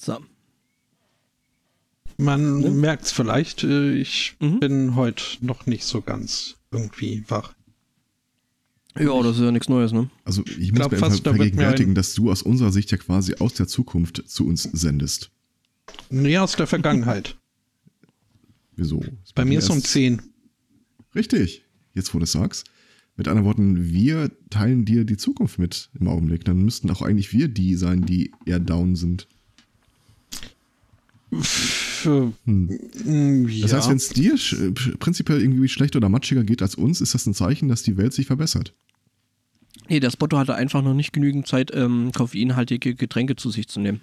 So. Man Ja. merkt es vielleicht, äh, ich Mhm. bin heute noch nicht so ganz irgendwie wach. Ja, das ist ja nichts Neues, ne? Also ich muss glaub mir fast, vergegenwärtigen, dass du aus unserer Sicht ja quasi aus der Zukunft zu uns sendest. Nee, aus der Vergangenheit. Wieso? Bei mir ist um erst- 10. Richtig, jetzt wo du es sagst. Mit anderen Worten, wir teilen dir die Zukunft mit im Augenblick. Dann müssten auch eigentlich wir die sein, die eher down sind. Hm. mm, Das ja. heißt, wenn es dir prinzipiell irgendwie schlechter oder matschiger geht als uns, ist das ein Zeichen, dass die Welt sich verbessert. Nee, der Spotto hatte einfach noch nicht genügend Zeit, ähm, koffeinhaltige Getränke zu sich zu nehmen.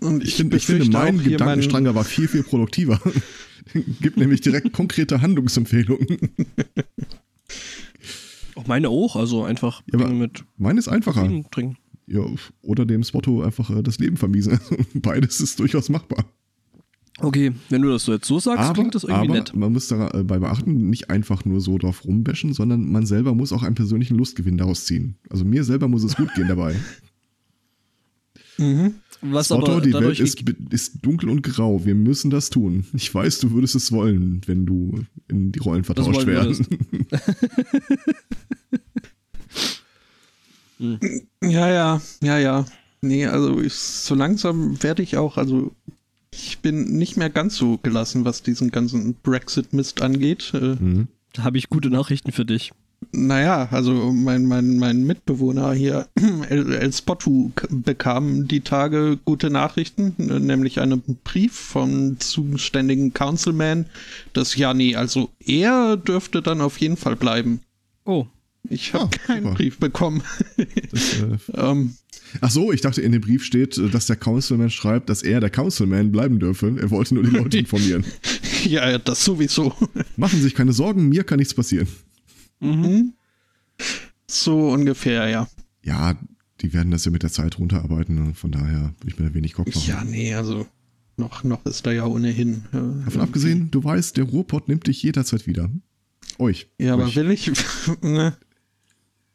Und Ich, finde, ich finde, mein auch hier Gedankenstrang war viel, viel produktiver. Gibt nämlich direkt konkrete Handlungsempfehlungen. Auch meine auch, also einfach Ja, mit Meine ist einfacher. Koffein trinken. Ja, oder dem Spotto einfach äh, das Leben vermiesen. Beides ist durchaus machbar. Okay, wenn du das so jetzt so sagst, klingt das irgendwie aber nett. man muss dabei beachten, nicht einfach nur so drauf rumbashen, sondern man selber muss auch einen persönlichen Lustgewinn daraus ziehen. Also mir selber muss es gut gehen dabei. Mhm. Was Spotto, aber die Welt ist, ist dunkel und grau. Wir müssen das tun. Ich weiß, du würdest es wollen, wenn du in die Rollen vertauscht werden. Ja, ja, ja, ja. Nee, also ich, so langsam werde ich auch, also ich bin nicht mehr ganz so gelassen, was diesen ganzen Brexit-Mist angeht. Äh, Mhm. Da habe ich gute Nachrichten für dich. naja, also mein, mein, mein Mitbewohner hier, El, El Spottu, bekam die Tage gute Nachrichten, nämlich einen Brief vom zuständigen Councilman, dass ja, nee, also er dürfte dann auf jeden Fall bleiben. Oh, Ich habe Ah, keinen super. Brief bekommen. Das, äh, ähm, ach so, ich dachte, in dem Brief steht, dass der Councilman schreibt, dass er der Councilman bleiben dürfe. Er wollte nur die Leute informieren. ja, das sowieso. Machen Sie sich keine Sorgen, mir kann nichts passieren. Mhm. So ungefähr, ja. Ja, die werden das ja mit der Zeit runterarbeiten. und Von daher will ich mir da wenig Kopf machen. Ja, nee, also noch, noch ist da ja ohnehin. Äh, Davon abgesehen, du weißt, der Ruhrpott nimmt dich jederzeit wieder. Euch. Ja, aber Euch. will ich. ne?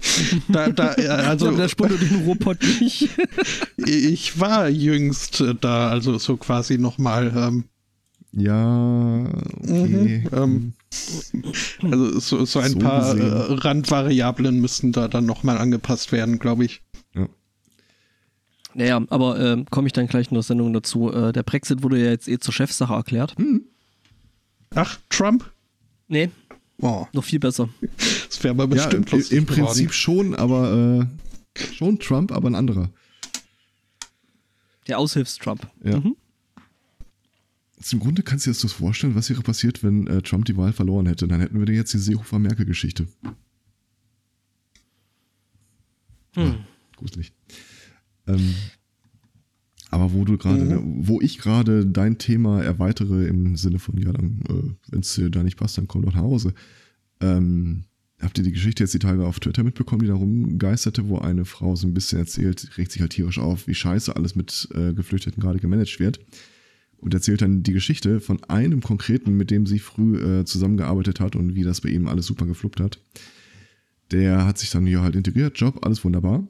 da, da, also also der Spotto den Ruhrpott nicht. ich war jüngst äh, da, also so quasi nochmal. Ähm, Ja, okay. Mhm, ähm, also so, so ein So paar gesehen. äh, Randvariablen müssten da dann nochmal angepasst werden, glaube ich. ja. Naja, aber ähm, komme ich dann gleich in der Sendung dazu. Äh, der Brexit wurde ja jetzt eh zur Chefsache erklärt. Ach, Trump? Nee, Oh, noch viel besser. das wäre aber ja bestimmt im, lustig im geworden. Prinzip schon, aber äh, schon Trump, aber ein anderer. Der Aushilfs-Trump. Ja. Mhm. Zum Grunde kannst du dir das vorstellen, was wäre passiert, wenn äh, Trump die Wahl verloren hätte. Dann hätten wir jetzt die Seehofer-Merkel-Geschichte. Hm. Gruselig. Ähm, aber wo du gerade, Mhm. wo ich gerade dein Thema erweitere im Sinne von, ja, dann, äh, wenn es dir da nicht passt, dann komm doch nach Hause. Ähm, habt ihr die Geschichte jetzt die Tage auf Twitter mitbekommen, die da rumgeisterte, wo eine Frau so ein bisschen erzählt, regt sich halt tierisch auf, wie scheiße alles mit äh, Geflüchteten gerade gemanagt wird. Und erzählt dann die Geschichte von einem konkreten, mit dem sie früh äh, zusammengearbeitet hat und wie das bei ihm alles super gefluppt hat. Der hat sich dann hier halt integriert, Job, alles wunderbar.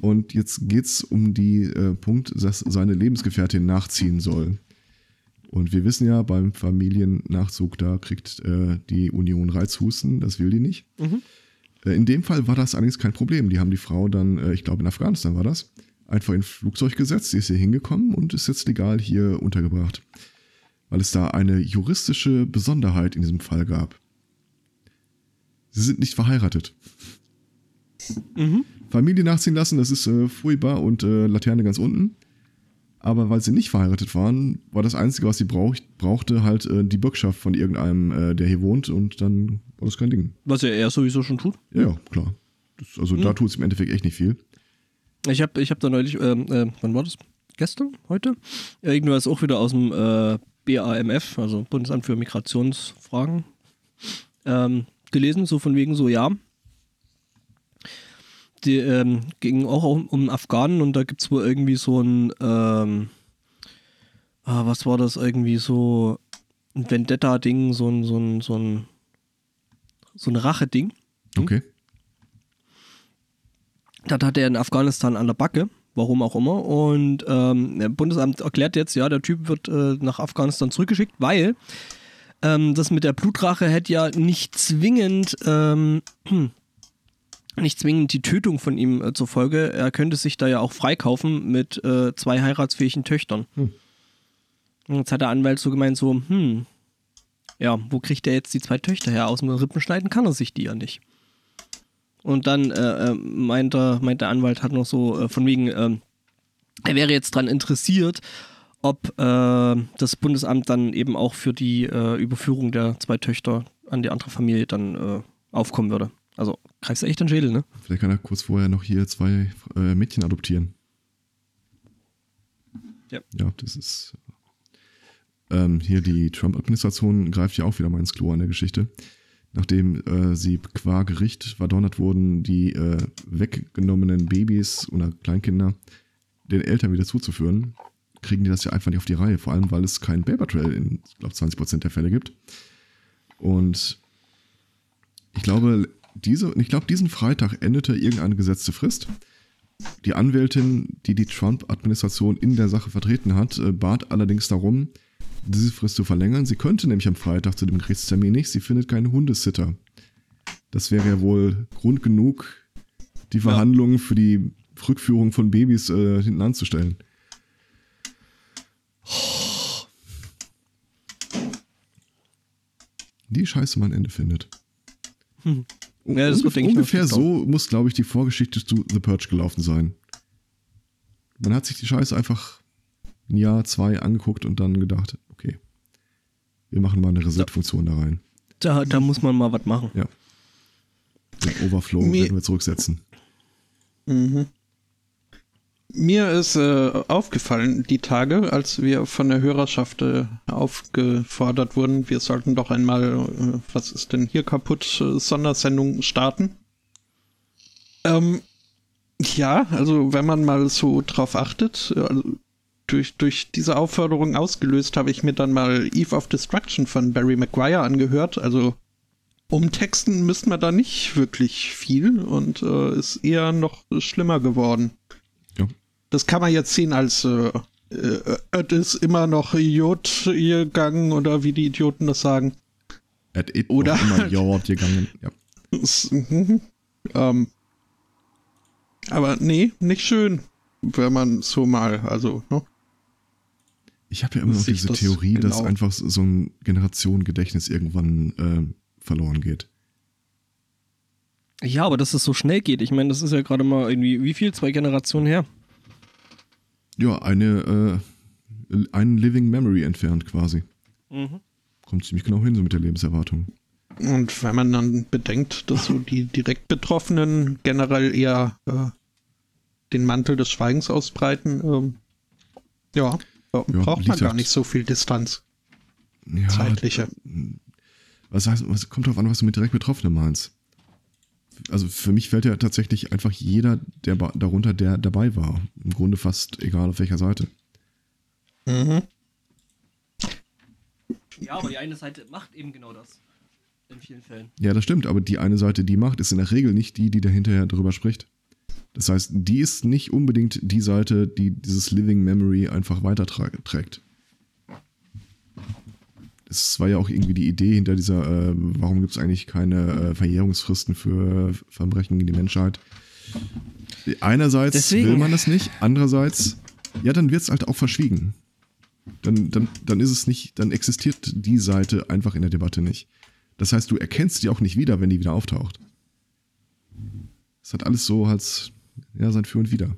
Und jetzt geht's um die äh, Punkt, dass seine Lebensgefährtin nachziehen soll. Und wir wissen ja, beim Familiennachzug, da kriegt äh, die Union Reizhusten, das will die nicht. Mhm. Äh, in dem Fall war das allerdings kein Problem. Die haben die Frau dann, äh, ich glaube in Afghanistan war das, einfach in ein Flugzeug gesetzt, sie ist hier hingekommen und ist jetzt legal hier untergebracht. Weil es da eine juristische Besonderheit in diesem Fall gab. Sie sind nicht verheiratet. Mhm. Familie nachziehen lassen, das ist äh, furchtbar und äh, Laterne ganz unten. Aber weil sie nicht verheiratet waren, war das Einzige, was sie braucht, brauchte, halt äh, die Bürgschaft von irgendeinem, äh, der hier wohnt und dann war das kein Ding. Was ja er sowieso schon tut. Ja, ja, klar. Das, also da tut es im Endeffekt echt nicht viel. Ich habe ich hab da neulich, ähm, äh, wann war das? Gestern? Heute? Ja, irgendwas auch wieder aus dem äh, BAMF, also Bundesamt für Migrationsfragen, ähm, gelesen, so von wegen so, ja. Die ähm, ging auch um, um Afghanen und da gibt es wohl irgendwie so ein, ähm, ah, was war das, irgendwie so ein Vendetta-Ding, so ein, so ein, so ein, so ein Rache-Ding. Okay. Das hat er in Afghanistan an der Backe, warum auch immer. Und ähm, der Bundesamt erklärt jetzt, ja, der Typ wird äh, nach Afghanistan zurückgeschickt, weil ähm, das mit der Blutrache hätte ja nicht zwingend, ähm, nicht zwingend die Tötung von ihm äh, zur Folge. Er könnte sich da ja auch freikaufen mit äh, zwei heiratsfähigen Töchtern. Hm. Und jetzt hat der Anwalt so gemeint, so, hm, ja, wo kriegt er jetzt die zwei Töchter her? Aus dem Rippenschneiden kann er sich die ja nicht. Und dann äh, äh, meint, er, meint der Anwalt hat noch so äh, von wegen, äh, er wäre jetzt daran interessiert, ob äh, das Bundesamt dann eben auch für die Überführung der zwei Töchter an die andere Familie dann aufkommen würde. Also greifst du echt den Schädel, ne? Vielleicht kann er kurz vorher noch hier zwei Mädchen adoptieren. Ja. Ja, das ist. Ähm, hier die Trump-Administration greift ja auch wieder mal ins Klo an der Geschichte nachdem äh, sie qua Gericht verdonnert wurden, die äh, weggenommenen Babys oder Kleinkinder den Eltern wieder zuzuführen, kriegen die das ja einfach nicht auf die Reihe. Vor allem, weil es keinen Paper Trail in, ich glaube, 20% der Fälle gibt. Und ich glaube, diese, ich glaube, diesen Freitag endete irgendeine gesetzte Frist. Die Anwältin, die die Trump-Administration in der Sache vertreten hat, äh, bat allerdings darum, diese Frist zu verlängern. Sie könnte nämlich am Freitag zu dem Gerichtstermin nicht. Sie findet keinen Hundesitter. Das wäre ja wohl Grund genug, die Verhandlungen ja. für die Rückführung von Babys äh, hinten anzustellen. Die Scheiße man Ende findet. Hm. Ja, das Ungef ungefähr so muss, glaube ich, die Vorgeschichte zu The Purge gelaufen sein. Man hat sich die Scheiße einfach ein Jahr, zwei angeguckt und dann gedacht, okay, wir machen mal eine Reset-Funktion da rein. Da, da muss man mal was machen. Ja. Den Overflow werden wir zurücksetzen. Mhm. Mir ist äh, aufgefallen, die Tage, als wir von der Hörerschaft äh, aufgefordert wurden, wir sollten doch einmal, äh, was ist denn hier kaputt, äh, Sondersendung starten. Ähm, ja, also wenn man mal so drauf achtet, also durch, durch diese Aufforderung ausgelöst habe ich mir dann mal Eve of Destruction von Barry Maguire angehört. Also um Texten müsste man da nicht wirklich viel und äh, ist eher noch schlimmer geworden. Das kann man jetzt sehen als äh, äh, es ist immer noch Idiot gegangen oder wie die Idioten das sagen. Et it oder immer Idiot gegangen. Ja. Mhm. ähm, aber nee, nicht schön, wenn man so mal, also, ne? Ich habe ja immer noch diese das Theorie, genau. dass einfach so ein Generationengedächtnis irgendwann äh, verloren geht. Ja, aber dass es so schnell geht. Ich meine, das ist ja gerade mal irgendwie, wie viel? Zwei Generationen her? Ja, eine, äh, einen Living Memory entfernt quasi. Mhm. Kommt ziemlich genau hin, so mit der Lebenserwartung. Und wenn man dann bedenkt, dass so die direkt Betroffenen generell eher äh, den Mantel des Schweigens ausbreiten, ähm, ja, ja, braucht man gar nicht so viel Distanz. Ja, Zeitliche. Was heißt, was kommt drauf an, was du mit direkt Betroffenen meinst? Also für mich fällt ja tatsächlich einfach jeder der darunter, der dabei war. Im Grunde fast egal auf welcher Seite. Mhm. Ja, aber die eine Seite macht eben genau das. In vielen Fällen. Ja, das stimmt, aber die eine Seite, die macht, ist in der Regel nicht die, die dahinterher darüber spricht. Das heißt, die ist nicht unbedingt die Seite, die dieses Living Memory einfach weiterträgt. Es war ja auch irgendwie die Idee hinter dieser, äh, warum gibt es eigentlich keine äh, Verjährungsfristen für Verbrechen gegen die Menschheit? Einerseits Deswegen. will man das nicht, andererseits, ja, dann wird es halt auch verschwiegen. Dann, dann, dann ist es nicht, dann existiert die Seite einfach in der Debatte nicht. Das heißt, du erkennst die auch nicht wieder, wenn die wieder auftaucht. Es hat alles so als ja, sein Für und Wider.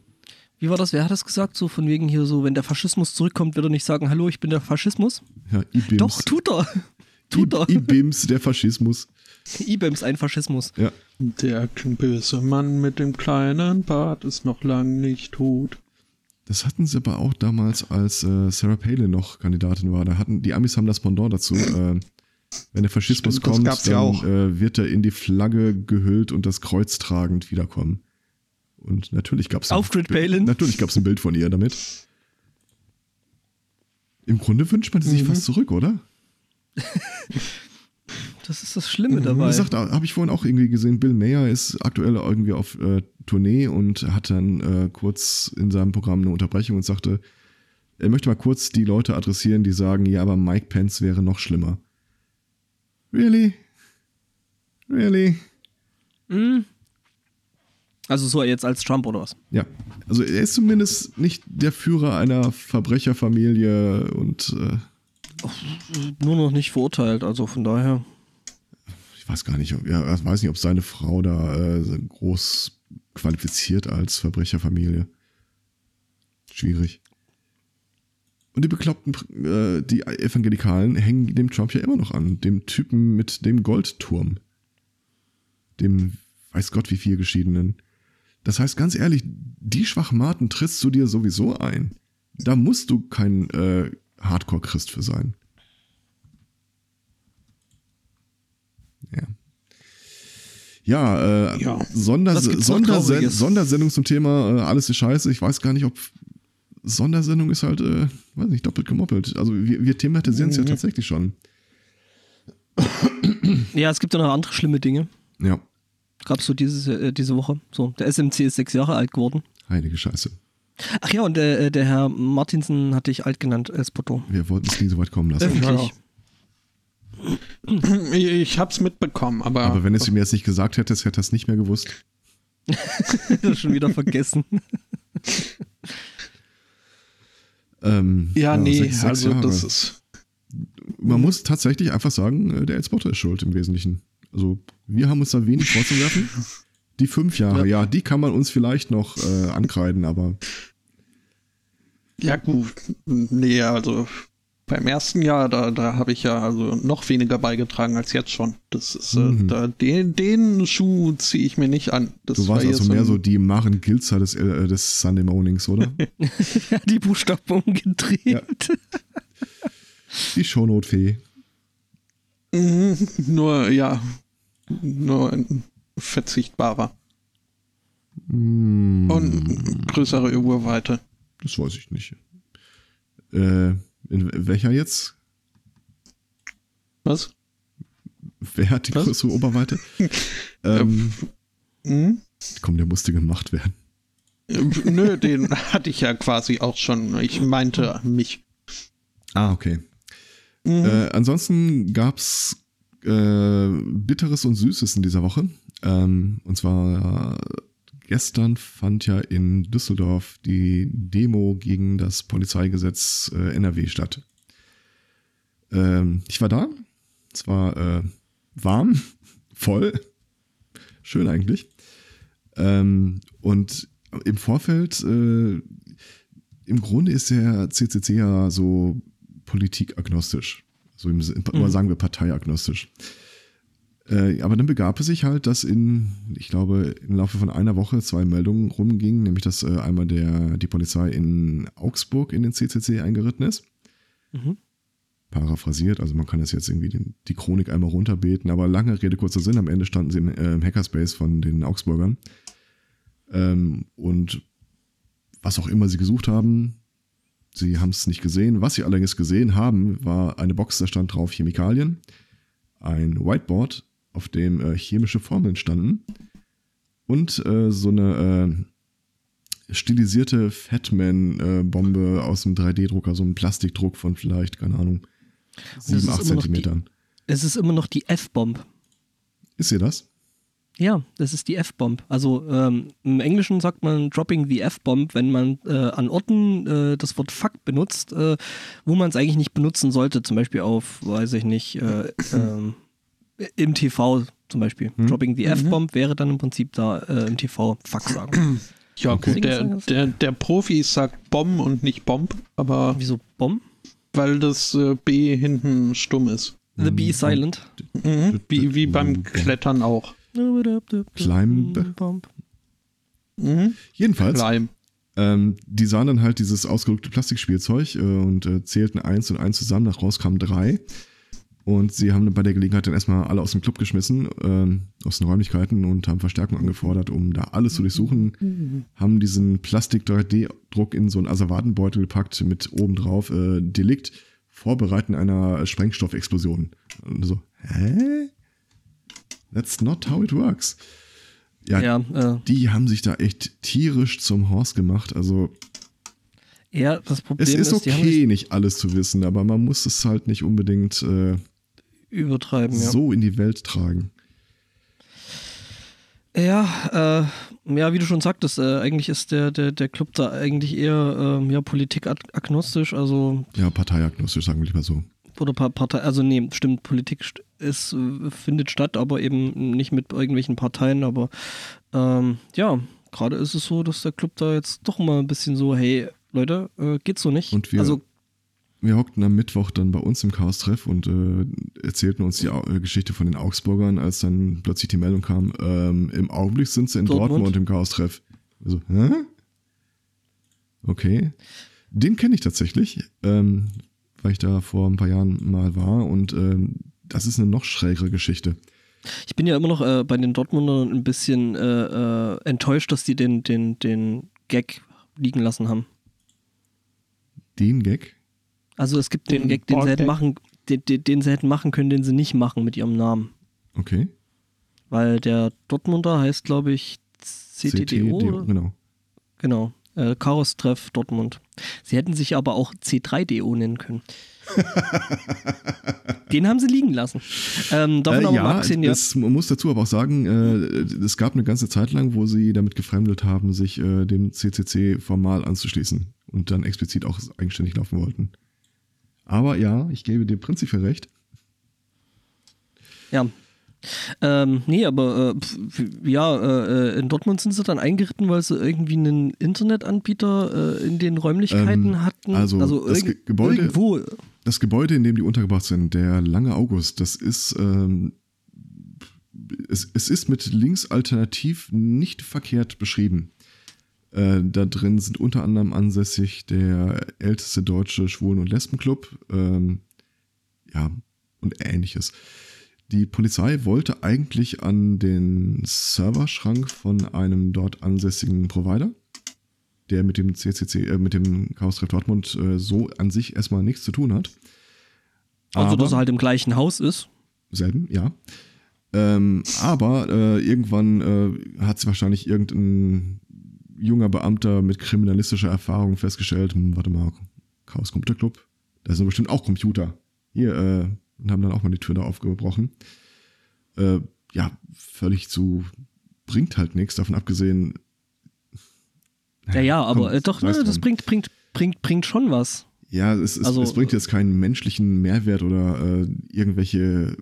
Wie war das? Wer hat das gesagt? So von wegen hier so, wenn der Faschismus zurückkommt, wird er nicht sagen, hallo, ich bin der Faschismus? Ja, IBIMS. Doch, tut er. Tut er. IBIMS, der Faschismus. IBIMS, ein Faschismus. Ja. Der böse Mann mit dem kleinen Bart ist noch lang nicht tot. Das hatten sie aber auch damals, als äh, Sarah Palin noch Kandidatin war. Da hatten die Amis haben das Pendant dazu. Äh, wenn der Faschismus Stimmt, kommt, dann ja äh, wird er in die Flagge gehüllt und das Kreuz tragend wiederkommen. Und natürlich gab es Auftritt Palin. Natürlich gab es ein Bild von ihr damit. Im Grunde wünscht man sich mhm. fast zurück, oder? Das ist das Schlimme Wie dabei. gesagt, habe ich vorhin auch irgendwie gesehen, Bill Mayer ist aktuell irgendwie auf äh, Tournee und hat dann äh, kurz in seinem Programm eine Unterbrechung und sagte, er möchte mal kurz die Leute adressieren, die sagen, ja, aber Mike Pence wäre noch schlimmer. Really? Really? Hm. Also so jetzt als Trump oder was? Ja, also er ist zumindest nicht der Führer einer Verbrecherfamilie und äh, Nur noch nicht verurteilt, also von daher. ich weiß gar nicht, ob, ja, ich weiß nicht, ob seine Frau da äh, groß qualifiziert als Verbrecherfamilie. Schwierig. Und die Bekloppten, äh, die Evangelikalen hängen dem Trump ja immer noch an. Dem Typen mit dem Goldturm. Dem weiß Gott wie viel geschiedenen. Das heißt, ganz ehrlich, die Schwachmaten trittst du dir sowieso ein. Da musst du kein äh, Hardcore-Christ für sein. Ja. Ja, äh, Ja. Sonders Sondersen? Sondersendung zum Thema äh, Alles ist scheiße. Ich weiß gar nicht, ob Sondersendung ist halt, äh, weiß nicht, doppelt gemoppelt. Also wir, wir thematisieren es ja tatsächlich schon. Ja, es gibt ja noch andere schlimme Dinge. Ja, Gab so dieses, äh, diese Woche. So, der SMC ist sechs Jahre alt geworden. heilige Scheiße. Ach ja, und äh, der Herr Martinsen hatte ich alt genannt als Potto. Wir wollten es nie so weit kommen lassen. Öffentlich. Ich, ich hab's mitbekommen, aber, Aber wenn du es mir jetzt nicht gesagt hättest, hätte er es nicht mehr gewusst. Schon wieder vergessen. Ähm, ja, nee, sechs- sechs also Jahre. das ist. Man muss tatsächlich einfach sagen, äh, der Elspotter ist schuld im Wesentlichen. Also wir haben uns da wenig vorzuwerfen. Die fünf Jahre, ja. die kann man uns vielleicht noch äh, ankreiden, aber Ja, gut. Nee, also beim ersten Jahr, da, da habe ich ja also noch weniger beigetragen als jetzt schon. Das ist, Mhm. äh, da, den, den Schuh ziehe ich mir nicht an. Das du warst war also mehr so die Maren Gilzer des, äh, des Sunday Mornings, oder? ja, die Buchstaben umgedreht. Ja. die Shownote-Fee. Mhm, nur, ja, nur ein verzichtbarer Hm, und größere Urweite. das weiß ich nicht. Äh, in welcher jetzt? Was? Wer hat die Was? größere Oberweite? ähm, Hm? komm, der musste gemacht werden. Äh, Nö, den hatte ich ja quasi auch schon. Ich meinte mich. Ah, okay. Mhm. Äh, ansonsten gab's äh, Bitteres und Süßes in dieser Woche. Ähm, und zwar äh, gestern fand ja in Düsseldorf die Demo gegen das Polizeigesetz äh, NRW statt. Ähm, ich war da. Es war äh, warm, voll, schön eigentlich. Ähm, und im Vorfeld, äh, im Grunde ist der CCC ja so politikagnostisch. So im, oder sagen wir parteiagnostisch. Äh, aber dann begab es sich halt, dass in, ich glaube, im Laufe von einer Woche zwei Meldungen rumgingen, nämlich dass äh, einmal der, die Polizei in Augsburg in den CCC eingeritten ist. Mhm. Paraphrasiert, also man kann das jetzt irgendwie den, die Chronik einmal runterbeten, aber lange Rede, kurzer Sinn, am Ende standen sie im, äh, im Hackerspace von den Augsburgern. Ähm, und was auch immer sie gesucht haben, sie haben es nicht gesehen. Was sie allerdings gesehen haben, war eine Box, da stand drauf Chemikalien, ein Whiteboard, auf dem äh, chemische Formeln standen und äh, so eine äh, stilisierte Fatman-Bombe aus dem 3D-Drucker, so ein Plastikdruck von vielleicht, keine Ahnung, Das 7, ist 8 immer noch die- Zentimetern. Es ist immer noch die F-Bomb. Ist ihr das? Ja, das ist die F-Bomb. Also ähm, im Englischen sagt man dropping the F-Bomb, wenn man äh, an Orten äh, das Wort fuck benutzt, äh, wo man es eigentlich nicht benutzen sollte. Zum Beispiel auf, weiß ich nicht, äh, ähm, im TV zum Beispiel. Hm? Dropping the F-Bomb wäre dann im Prinzip da äh, im TV fuck sagen. Ja, gut, der, der, der Profi sagt Bomb und nicht Bomb, aber Wieso Bomb? weil das äh, B hinten stumm ist. The B silent. Mhm. Wie, wie beim Klettern auch. Climb. Mhm. Jedenfalls, Leim. ähm, die sahen dann halt dieses ausgedruckte Plastikspielzeug äh, und äh, zählten eins und eins zusammen, nach raus kamen drei. Und sie haben bei der Gelegenheit dann erstmal alle aus dem Club geschmissen, ähm, aus den Räumlichkeiten und haben Verstärkung angefordert, um da alles zu durchsuchen. Haben diesen Plastik-3D-Druck in so einen Asservatenbeutel gepackt mit obendrauf äh, Delikt, Vorbereiten einer Sprengstoffexplosion. Und so, hä? That's not how it works. Ja, Ja, äh, die haben sich da echt tierisch zum Horst gemacht. Also ja das Problem es ist ist, okay, nicht alles zu wissen, aber man muss es halt nicht unbedingt äh, übertreiben. Ja. so in die Welt tragen. Ja, äh, ja, wie du schon sagtest, äh, eigentlich ist der, der, der Club da eigentlich eher ähm, ja, politikagnostisch, also Ja, parteiagnostisch, sagen wir lieber so. Oder Pa- Partei, also nee, stimmt, Politik st- ist, äh, findet statt, aber eben nicht mit irgendwelchen Parteien, aber ähm, ja, gerade ist es so, dass der Club da jetzt doch mal ein bisschen so, hey, Leute, äh, geht so nicht. Und wir- also Wir hockten am Mittwoch dann bei uns im Chaos-Treff und äh, erzählten uns die äh, Geschichte von den Augsburgern, als dann plötzlich die Meldung kam, ähm, im Augenblick sind sie in Dortmund? Dortmund, im Chaos-Treff. Also, hä? Okay. Den kenne ich tatsächlich, ähm, weil ich da vor ein paar Jahren mal war und ähm, das ist eine noch schrägere Geschichte. Ich bin ja immer noch äh, bei den Dortmundern ein bisschen äh, äh, enttäuscht, dass die den, den, den Gag liegen lassen haben. Den Gag? Also es gibt den, Den Gag, den sie, hätten machen, den, den, den sie hätten machen können, den sie nicht machen mit ihrem Namen. Okay. Weil der Dortmunder heißt, glaube ich, CTDO. oder? genau. Genau. Äh, Chaos-Treff Dortmund. Sie hätten sich aber auch C3DO nennen können. Den haben sie liegen lassen. Ähm, davon Äh, aber ja, mal abgesehen, ja. das, man muss dazu aber auch sagen, äh, es gab eine ganze Zeit lang, wo sie damit gefremdet haben, sich äh, dem CCC formal anzuschließen und dann explizit auch eigenständig laufen wollten. Aber ja, ich gebe dir prinzipiell recht. Ja. Ähm, nee, aber äh, pf, ja, äh, in Dortmund sind sie dann eingeritten, weil sie irgendwie einen Internetanbieter äh, in den Räumlichkeiten Ähm, hatten. also das irg- Ge- Gebäude- irgendwo. Das Gebäude, in dem die untergebracht sind, der Lange August, das ist, ähm, es, es ist mit links alternativ nicht verkehrt beschrieben. Äh, da drin sind unter anderem ansässig der älteste deutsche Schwulen- und Lesbenclub, ähm, ja, und ähnliches. Die Polizei wollte eigentlich an den Serverschrank von einem dort ansässigen Provider, der mit dem CCC, äh, mit dem Chaos Treff Dortmund äh, so an sich erstmal nichts zu tun hat. Also, Aber- dass er halt im gleichen Haus ist. selben, ja. Ähm, aber äh, irgendwann äh, hat sie wahrscheinlich irgendein junger Beamter mit kriminalistischer Erfahrung festgestellt, hm, warte mal, Chaos Computer Club, da sind bestimmt auch Computer. Hier, äh, und haben dann auch mal die Tür da aufgebrochen. Äh, ja, völlig zu, bringt halt nichts, davon abgesehen. Ja, ja, aber komm, äh, doch, ne, das bringt, bringt, bringt, bringt schon was. Ja, es, es, Also- es bringt jetzt keinen menschlichen Mehrwert oder äh, irgendwelche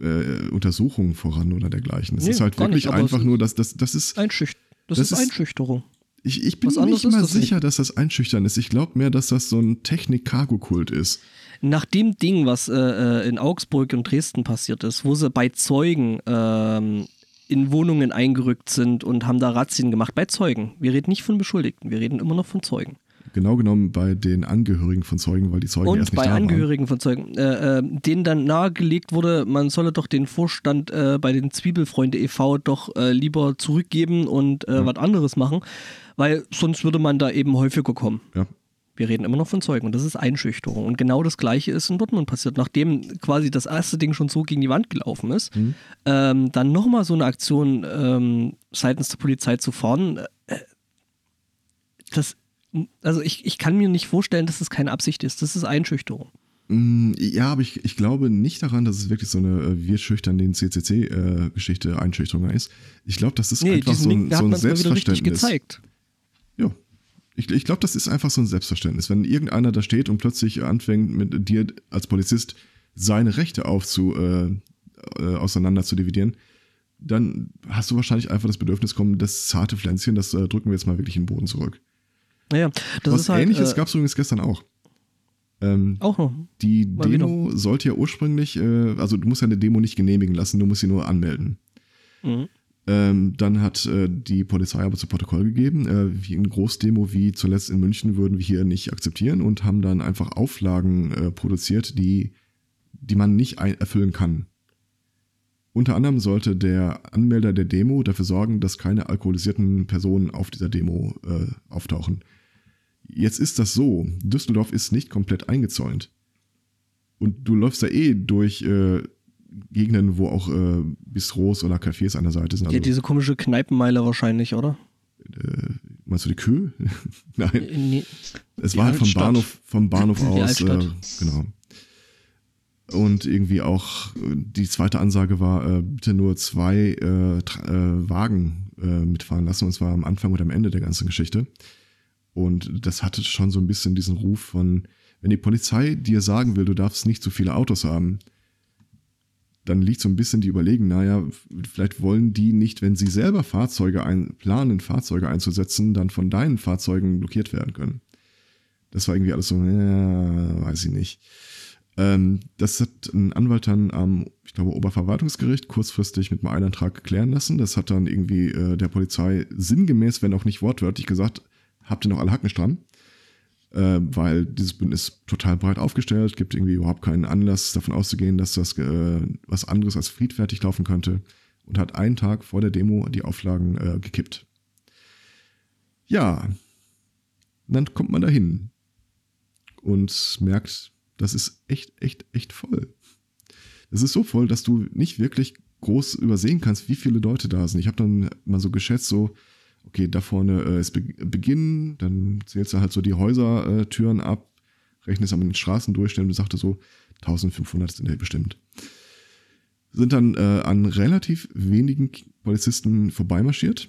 äh, Untersuchungen voran oder dergleichen. Es Nee, ist halt wirklich nicht, aber einfach nur, dass das, das ist. Einschücht das, Das ist Einschüchterung. Ich, ich bin mir nicht mal das nicht. sicher, dass das einschüchtern ist. Ich glaube mehr, dass das so ein Technik-Cargo-Kult ist. Nach dem Ding, was äh, äh, in Augsburg und Dresden passiert ist, wo sie bei Zeugen ähm, in Wohnungen eingerückt sind und haben da Razzien gemacht. Bei Zeugen. Wir reden nicht von Beschuldigten, wir reden immer noch von Zeugen. Genau genommen bei den Angehörigen von Zeugen, weil die Zeugen Und erst nicht bei da waren. Angehörigen von Zeugen, äh, äh, denen dann nahegelegt wurde, man solle doch den Vorstand äh, bei den Zwiebelfreunde e.V. doch äh, lieber zurückgeben und äh, was anderes machen, weil sonst würde man da eben häufiger kommen. Ja. Wir reden immer noch von Zeugen und das ist Einschüchterung. Und genau das Gleiche ist in Dortmund passiert. Nachdem quasi das erste Ding schon so gegen die Wand gelaufen ist, Mhm. ähm, dann nochmal so eine Aktion ähm, seitens der Polizei zu fahren, äh, das, also ich, ich kann mir nicht vorstellen, dass das keine Absicht ist. Das ist Einschüchterung. Mm, Ja, aber ich, ich glaube nicht daran, dass es wirklich so eine äh, wir schüchtern den CCC-Geschichte Einschüchterung ist. Ich glaube, das ist Nee, einfach so ein, so hat ein Selbstverständnis. gezeigt. Ja. Ich, ich glaube, das ist einfach so ein Selbstverständnis. Wenn irgendeiner da steht und plötzlich anfängt, mit dir als Polizist seine Rechte aufzu, äh, äh, auseinander zu dividieren, dann hast du wahrscheinlich einfach das Bedürfnis kommen, das zarte Pflänzchen, das äh, drücken wir jetzt mal wirklich in den Boden zurück. Naja, das Was ist halt ähnliches äh, gab es übrigens gestern auch. Ähm, auch noch. die Mal Demo sollte ja ursprünglich, äh, also du musst ja eine Demo nicht genehmigen lassen, du musst sie nur anmelden. Mhm. Ähm, dann hat äh, die Polizei aber zu Protokoll gegeben, äh, wie eine Großdemo wie zuletzt in München würden wir hier nicht akzeptieren und haben dann einfach Auflagen äh, produziert, die, die man nicht erfüllen kann. Unter anderem sollte der Anmelder der Demo dafür sorgen, dass keine alkoholisierten Personen auf dieser Demo äh, auftauchen. Jetzt ist das so, Düsseldorf ist nicht komplett eingezäunt. Und du läufst da eh durch äh, Gegenden, wo auch äh, Bistros oder Cafés an der Seite sind. Also, ja, diese komische Kneipenmeile wahrscheinlich, oder? Äh, meinst du die Kö? Nein. Äh, Nee. Es Die war halt vom Altstadt. Bahnhof, vom Bahnhof aus. Äh, genau. Und irgendwie auch äh, die zweite Ansage war, äh, bitte nur zwei äh, Wagen mitfahren lassen, und zwar am Anfang und am Ende der ganzen Geschichte. Und das hatte schon so ein bisschen diesen Ruf von, wenn die Polizei dir sagen will, du darfst nicht so viele Autos haben, dann liegt so ein bisschen die Überlegung, naja, vielleicht wollen die nicht, wenn sie selber Fahrzeuge ein, planen, Fahrzeuge einzusetzen, dann von deinen Fahrzeugen blockiert werden können. Das war irgendwie alles so, ja, weiß ich nicht. Ähm, das hat ein Anwalt dann am, ich glaube, Oberverwaltungsgericht kurzfristig mit einem Eilantrag klären lassen. Das hat dann irgendwie äh, der Polizei sinngemäß, wenn auch nicht wortwörtlich gesagt, habt ihr noch alle Hacken dran? Äh, weil dieses Bündnis total breit aufgestellt, gibt irgendwie überhaupt keinen Anlass davon auszugehen, dass das äh, was anderes als friedfertig laufen könnte und hat einen Tag vor der Demo die Auflagen äh, gekippt. Ja, dann kommt man dahin und merkt, das ist echt, echt, echt voll. Das ist so voll, dass du nicht wirklich groß übersehen kannst, wie viele Leute da sind. Ich habe dann mal so geschätzt, so, okay, da vorne äh, ist Be Beginn, dann zählst du halt so die Häusertüren ab, rechnest aber den Straßendurchschnitt und sagte so, 1500 sind ja bestimmt. Sind dann äh, an relativ wenigen Polizisten vorbeimarschiert.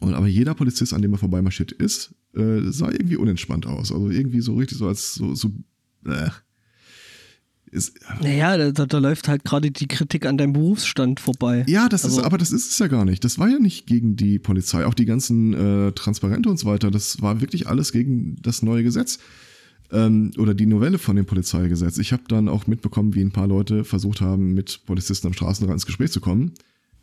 Und aber jeder Polizist, an dem er vorbeimarschiert ist, äh, sah irgendwie unentspannt aus. Also irgendwie so richtig so als so, so äh, ist, Naja, da, da, läuft halt gerade die Kritik an deinem Berufsstand vorbei. ja, das Also- ist, aber das ist es ja gar nicht. Das war ja nicht gegen die Polizei. Auch die ganzen äh, Transparente und so weiter, das war wirklich alles gegen das neue Gesetz. Ähm, oder die Novelle von dem Polizeigesetz. Ich habe dann auch mitbekommen, wie ein paar Leute versucht haben, mit Polizisten am Straßenrand ins Gespräch zu kommen.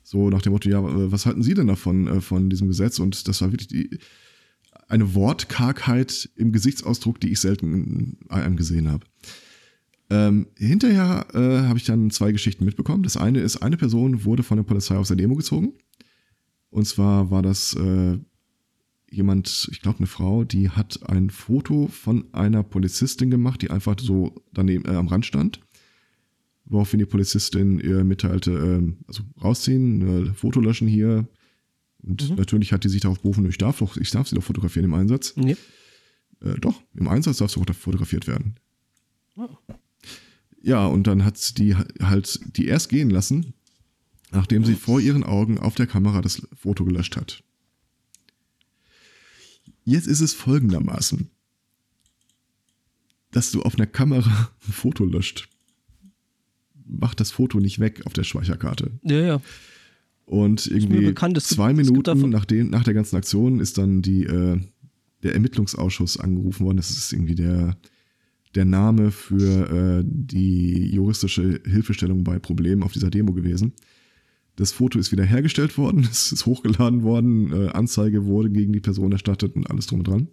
So nach dem Motto, ja, äh, was halten Sie denn davon, äh, von diesem Gesetz? Und das war wirklich die, eine Wortkargheit im Gesichtsausdruck, die ich selten in einem gesehen habe. Ähm, hinterher äh, habe ich dann zwei Geschichten mitbekommen. Das eine ist, eine Person wurde von der Polizei aus der Demo gezogen. Und zwar war das äh, jemand, ich glaube eine Frau, die hat ein Foto von einer Polizistin gemacht, die einfach so daneben äh, am Rand stand. Woraufhin die Polizistin ihr mitteilte, äh, also rausziehen, äh, Foto löschen hier. Und natürlich hat die sich darauf berufen, ich darf doch, ich darf sie doch fotografieren im Einsatz. Nee. Äh, doch, im Einsatz darfst du fotografiert werden. Oh. Ja, und dann hat sie die halt die erst gehen lassen, nachdem sie vor ihren Augen auf der Kamera das Foto gelöscht hat. Jetzt ist es folgendermaßen, dass du auf einer Kamera ein Foto löscht. Macht das Foto nicht weg auf der Speicherkarte. Ja, ja. Und irgendwie bekannt, zwei gibt Minuten nach, dem, nach der ganzen Aktion ist dann die, äh, der Ermittlungsausschuss angerufen worden. Das ist irgendwie der, der Name für äh, die juristische Hilfestellung bei Problemen auf dieser Demo gewesen. Das Foto ist wieder hergestellt worden, es ist hochgeladen worden, äh, Anzeige wurde gegen die Person erstattet und alles drum und dran.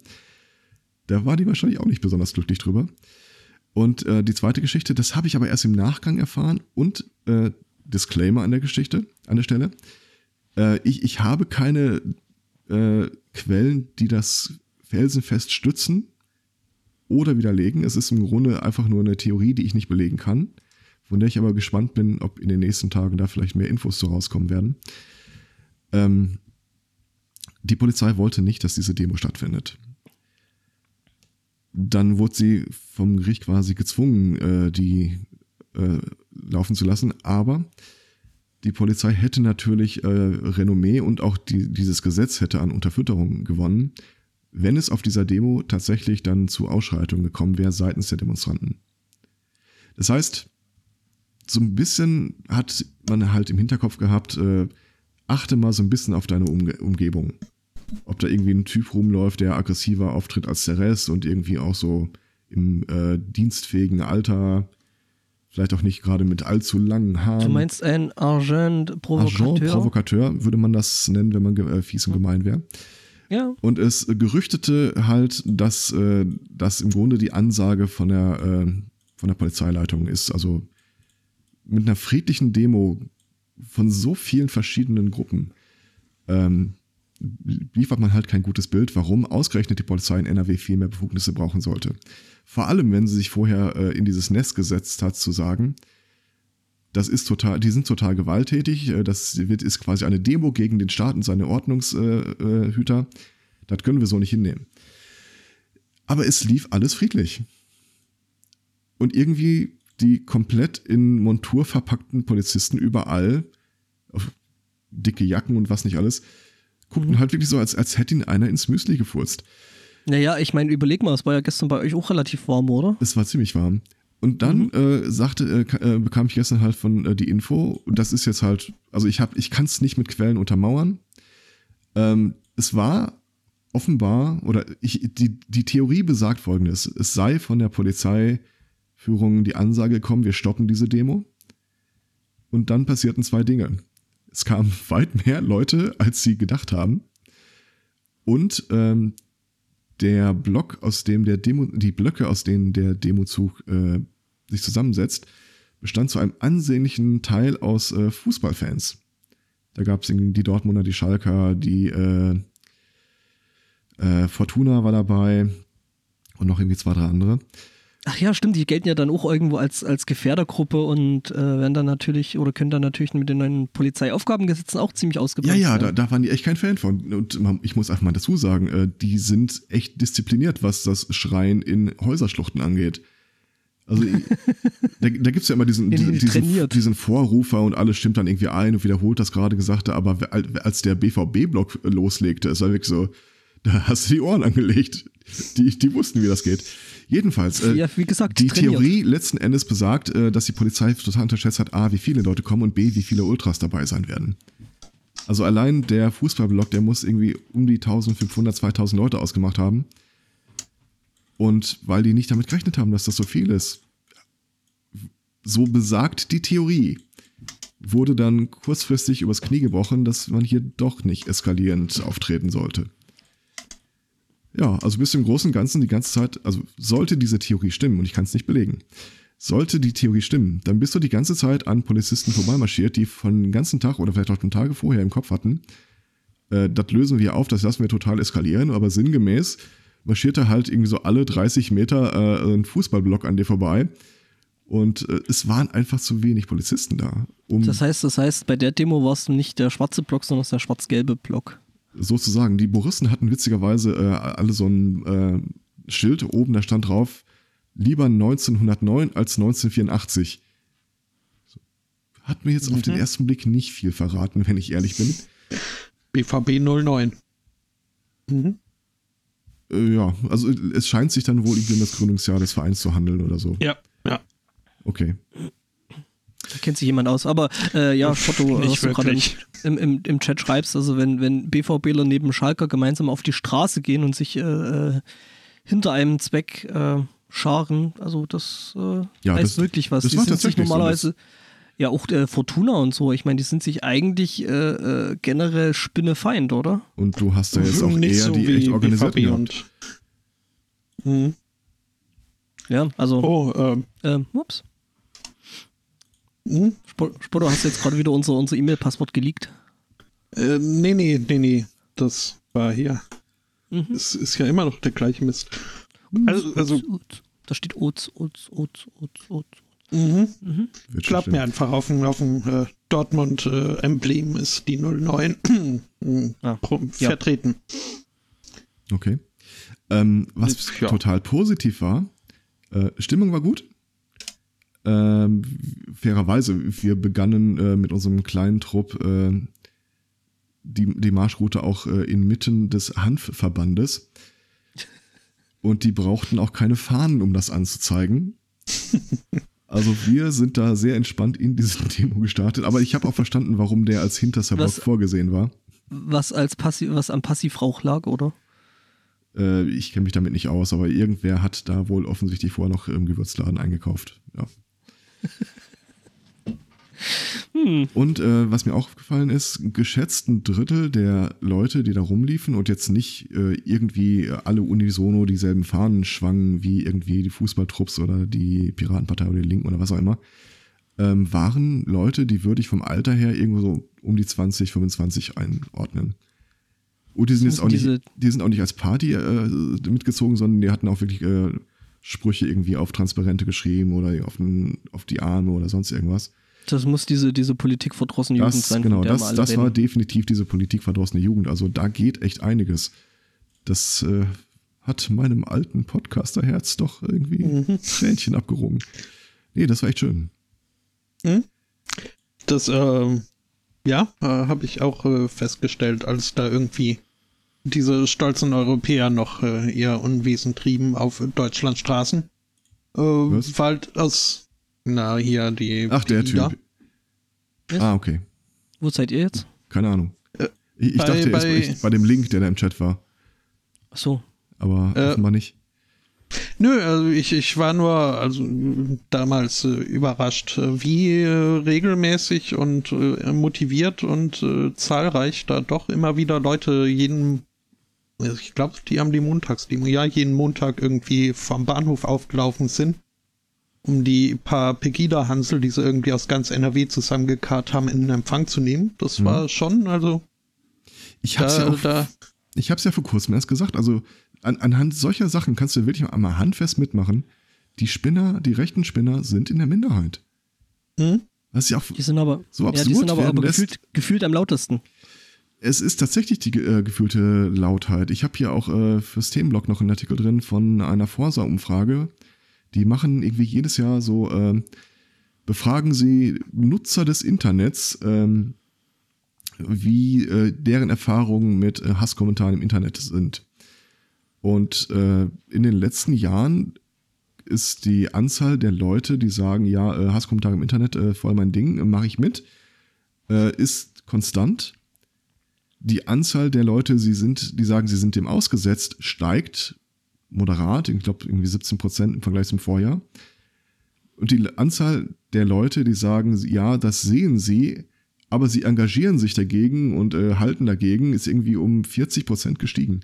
Da war die wahrscheinlich auch nicht besonders glücklich drüber. Und äh, die zweite Geschichte, das habe ich aber erst im Nachgang erfahren und äh, Disclaimer an der Geschichte, an der Stelle. Äh, ich, ich habe keine äh, Quellen, die das felsenfest stützen oder widerlegen. Es ist im Grunde einfach nur eine Theorie, die ich nicht belegen kann, von der ich aber gespannt bin, ob in den nächsten Tagen da vielleicht mehr Infos zu rauskommen werden. Ähm, die Polizei wollte nicht, dass diese Demo stattfindet. Dann wurde sie vom Gericht quasi gezwungen, äh, die äh, laufen zu lassen, aber die Polizei hätte natürlich äh, Renommee und auch die, dieses Gesetz hätte an Unterfütterung gewonnen, wenn es auf dieser Demo tatsächlich dann zu Ausschreitungen gekommen wäre seitens der Demonstranten. Das heißt, so ein bisschen hat man halt im Hinterkopf gehabt, äh, achte mal so ein bisschen auf deine Umge Umgebung. Ob da irgendwie ein Typ rumläuft, der aggressiver auftritt als der Rest und irgendwie auch so im äh, dienstfähigen Alter, vielleicht auch nicht gerade mit allzu langen Haaren. Du meinst ein Argent Agent Provokateur? Provokateur würde man das nennen, wenn man äh, fies und gemein wäre. Ja. Und es gerüchtete halt, dass äh, das im Grunde die Ansage von der, äh, von der Polizeileitung ist. Also mit einer friedlichen Demo von so vielen verschiedenen Gruppen. Ähm, liefert man halt kein gutes Bild, warum ausgerechnet die Polizei in NRW viel mehr Befugnisse brauchen sollte. Vor allem, wenn sie sich vorher äh, in dieses Nest gesetzt hat, zu sagen, das ist total, die sind total gewalttätig, äh, das ist quasi eine Demo gegen den Staat und seine Ordnungshüter. Das können wir so nicht hinnehmen. Aber es lief alles friedlich. Und irgendwie die komplett in Montur verpackten Polizisten überall, auf dicke Jacken und was nicht alles, guckten mhm. halt wirklich so, als, als hätte ihn einer ins Müsli gefurzt. Naja, ich meine, überleg mal, es war ja gestern bei euch auch relativ warm, oder? Es war ziemlich warm. Und dann mhm. äh, sagte, äh, äh, bekam ich gestern halt von äh, die Info, und das ist jetzt halt, also ich habe, ich kann es nicht mit Quellen untermauern. Ähm, es war offenbar, oder ich, die, die Theorie besagt folgendes: Es sei von der Polizeiführung die Ansage gekommen, wir stoppen diese Demo. Und dann passierten zwei Dinge. Es kamen weit mehr Leute, als sie gedacht haben. Und ähm, der Block, aus dem der Demo, die Blöcke, aus denen der Demozug äh, sich zusammensetzt, bestand zu einem ansehnlichen Teil aus äh, Fußballfans. Da gab es die Dortmunder, die Schalker, die äh, äh, Fortuna war dabei und noch irgendwie zwei, drei andere. Ach ja, stimmt, die gelten ja dann auch irgendwo als, als Gefährdergruppe und äh, werden dann natürlich oder können dann natürlich mit den neuen Polizeiaufgabengesetzen auch ziemlich ausgebaut. Ja, ja, da, da, waren die echt kein Fan von. Und ich muss einfach mal dazu sagen, äh, die sind echt diszipliniert, was das Schreien in Häuserschluchten angeht. Also da, da gibt es ja immer diesen, diesen, diesen, diesen, Vorrufer und alles stimmt dann irgendwie ein und wiederholt das gerade Gesagte, aber als der BVB-Block loslegte, es war wirklich so, da hast du die Ohren angelegt. Die, die wussten, wie das geht. Jedenfalls, äh, ja, wie gesagt, die trainiert. Theorie letzten Endes besagt, äh, dass die Polizei total unterschätzt hat, A, wie viele Leute kommen und B, wie viele Ultras dabei sein werden. Also allein der Fußballblock, der muss irgendwie um die 1500, 2000 Leute ausgemacht haben. Und weil die nicht damit gerechnet haben, dass das so viel ist, so besagt die Theorie, wurde dann kurzfristig übers Knie gebrochen, dass man hier doch nicht eskalierend auftreten sollte. Ja, also bist du im Großen und Ganzen die ganze Zeit, also sollte diese Theorie stimmen, und ich kann es nicht belegen, sollte die Theorie stimmen, dann bist du die ganze Zeit an Polizisten vorbeimarschiert, die von den ganzen Tag oder vielleicht auch den Tage vorher im Kopf hatten, äh, das lösen wir auf, das lassen wir total eskalieren, aber sinngemäß marschierte halt irgendwie so alle 30 Meter äh, ein Fußballblock an dir vorbei. Und äh, es waren einfach zu wenig Polizisten da. Um das heißt, das heißt, bei der Demo war es nicht der schwarze Block, sondern der schwarz-gelbe Block sozusagen. Die Borussen hatten witzigerweise äh, alle so ein äh, Schild oben, da stand drauf, lieber 1909 als 1984. Hat mir jetzt mhm. auf den mhm. ersten Blick nicht viel verraten, wenn ich ehrlich bin. BVB 09. Mhm. Äh, ja, also es scheint sich dann wohl irgendwie um das Gründungsjahr des Vereins zu handeln oder so. Ja, ja. Okay. Da kennt sich jemand aus. Aber äh, ja, Foto, was du gerade im, im, im Chat schreibst, also wenn, wenn BVBler neben Schalker gemeinsam auf die Straße gehen und sich äh, äh, hinter einem Zweck äh, scharen, also das äh, ja, heißt das, wirklich was. Das die sind sich normalerweise. So, ja, auch der Fortuna und so. Ich meine, die sind sich eigentlich äh, äh, generell Spinnefeind, oder? Und du hast ja jetzt auch Nicht eher so die echt organisierten und hm. Ja, also. Oh, ähm. Ähm, ups. Hm? Spotto, hast du jetzt gerade wieder unser, unser E-Mail-Passwort geleakt? Äh, nee, nee, nee, nee. Das war hier. Mhm. Es ist ja immer noch der gleiche Mist. Also, also da steht Oz, Oz, Oz, Oz, Oz. Mhm. Mhm. Klappt mir einfach auf dem, auf dem äh, Dortmund-Emblem äh, ist die 09 ah, vertreten. Okay. Ähm, was ja. total positiv war, äh, Stimmung war gut. Ähm, fairerweise, wir begannen äh, mit unserem kleinen Trupp äh, die, die Marschroute auch äh, inmitten des Hanfverbandes. Und die brauchten auch keine Fahnen, um das anzuzeigen. Also wir sind da sehr entspannt in diese Demo gestartet, aber ich habe auch verstanden, warum der als hinterster Block vorgesehen war. Was als Passiv, was am Passivrauch lag, oder? Äh, ich kenne mich damit nicht aus, aber irgendwer hat da wohl offensichtlich vorher noch im Gewürzladen eingekauft. Ja. Hm. Und äh, was mir auch aufgefallen ist, geschätzt ein Drittel der Leute, die da rumliefen und jetzt nicht äh, irgendwie alle unisono dieselben Fahnen schwangen wie irgendwie die Fußballtrupps oder die Piratenpartei oder die Linken oder was auch immer, ähm, waren Leute, die würde ich vom Alter her irgendwo so um die 20, 25 einordnen. Und die sind jetzt müssen auch nicht, die sind auch nicht als Party äh, mitgezogen, sondern die hatten auch wirklich äh, Sprüche irgendwie auf Transparente geschrieben oder auf, den, auf die Arme oder sonst irgendwas. Das muss diese, diese politikverdrossene Jugend Das, sein. genau, das, das war definitiv diese politikverdrossene Jugend. Also da geht echt einiges. Das äh, hat meinem alten Podcasterherz doch irgendwie Mhm. Tränchen abgerungen. Nee, das war echt schön. Das, ähm, ja, äh, habe ich auch äh, festgestellt, als da irgendwie diese stolzen Europäer noch äh, ihr Unwesen trieben auf Deutschlands Straßen. Äh, Was? halt aus, na, hier die. Ach, der die da. Typ. Ah, okay. Wo seid ihr jetzt? Keine Ahnung. Äh, Ich, ich bei- dachte erst bei- echt bei dem Link, der da im Chat war. Ach so. Aber Äh, offenbar nicht. Nö, also ich, ich war nur also damals äh, überrascht, äh, wie äh, regelmäßig und äh, motiviert und äh, zahlreich da doch immer wieder Leute jeden, ich glaube, die haben die Montagsdemo, ja, jeden Montag irgendwie vom Bahnhof aufgelaufen sind, um die paar Pegida-Hansel, die sie irgendwie aus ganz NRW zusammengekarrt haben, in Empfang zu nehmen. Das Mhm. war schon, also Ich hab's, da, ja auch, da ich hab's ja vor kurzem erst gesagt. Also an, anhand solcher Sachen kannst du wirklich einmal handfest mitmachen. Die Spinner, die rechten Spinner sind in der Minderheit. hm? Das ist ja auch, Die sind aber, So ja, die absurd sind aber, aber gefühlt, gefühlt am lautesten. Es ist tatsächlich die äh, gefühlte Lautheit. Ich habe hier auch äh, fürs Themenblog noch einen Artikel drin von einer Forsa-Umfrage. Die machen irgendwie jedes Jahr so, ähm, befragen sie Nutzer des Internets, ähm, wie äh, deren Erfahrungen mit äh, Hasskommentaren im Internet sind. Und äh, in den letzten Jahren ist die Anzahl der Leute, die sagen, ja, äh, Hasskommentare im Internet, äh, voll mein Ding, äh, mache ich mit, äh, ist konstant. Die Anzahl der Leute, sie sind, die sagen, sie sind dem ausgesetzt, steigt moderat, ich glaube irgendwie 17 Prozent im Vergleich zum Vorjahr. Und die Anzahl der Leute, die sagen, ja, das sehen sie, aber sie engagieren sich dagegen und äh, halten dagegen, ist irgendwie um 40 Prozent gestiegen.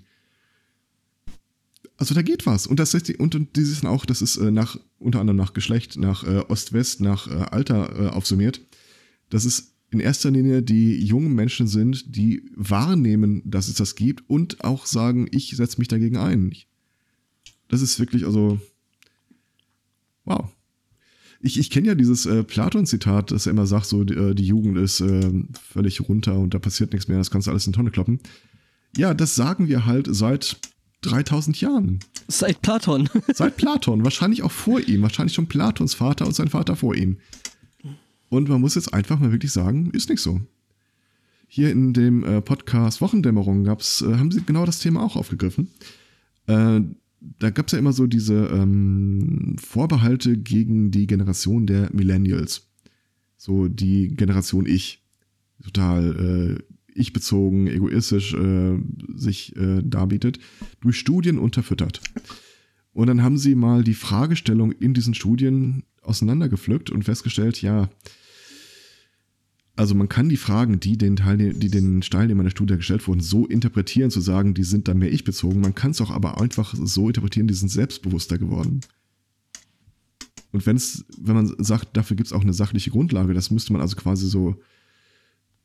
Also da geht was. Und das ist und, und die wissen auch, das ist äh, nach, unter anderem nach Geschlecht, nach äh, Ost-West, nach äh, Alter äh, aufsummiert. Das ist in erster Linie die jungen Menschen sind, die wahrnehmen, dass es das gibt und auch sagen, ich setze mich dagegen ein. Das ist wirklich, also, wow. Ich, ich kenne ja dieses äh, Platon-Zitat, das er immer sagt, so, die, äh, die Jugend ist äh, völlig runter und da passiert nichts mehr, das kannst du alles in die Tonne kloppen. Ja, das sagen wir halt seit 3000 Jahren. Seit Platon. Seit Platon, wahrscheinlich auch vor ihm, wahrscheinlich schon Platons Vater und sein Vater vor ihm. Und man muss jetzt einfach mal wirklich sagen, ist nicht so. Hier in dem äh, Podcast Wochendämmerung gab's, äh, haben sie genau das Thema auch aufgegriffen. Äh, da gab es ja immer so diese ähm, Vorbehalte gegen die Generation der Millennials. So die Generation Ich. Total äh, ich-bezogen, egoistisch äh, sich äh, darbietet, durch Studien unterfüttert. Und dann haben sie mal die Fragestellung in diesen Studien auseinandergepflückt und festgestellt, ja, also man kann die Fragen, die den, Teilne die den Teilnehmern der Studie gestellt wurden, so interpretieren, zu sagen, die sind dann mehr ich-bezogen. Man kann es auch aber einfach so interpretieren, die sind selbstbewusster geworden. Und wenn wenn man sagt, dafür gibt es auch eine sachliche Grundlage, das müsste man also quasi so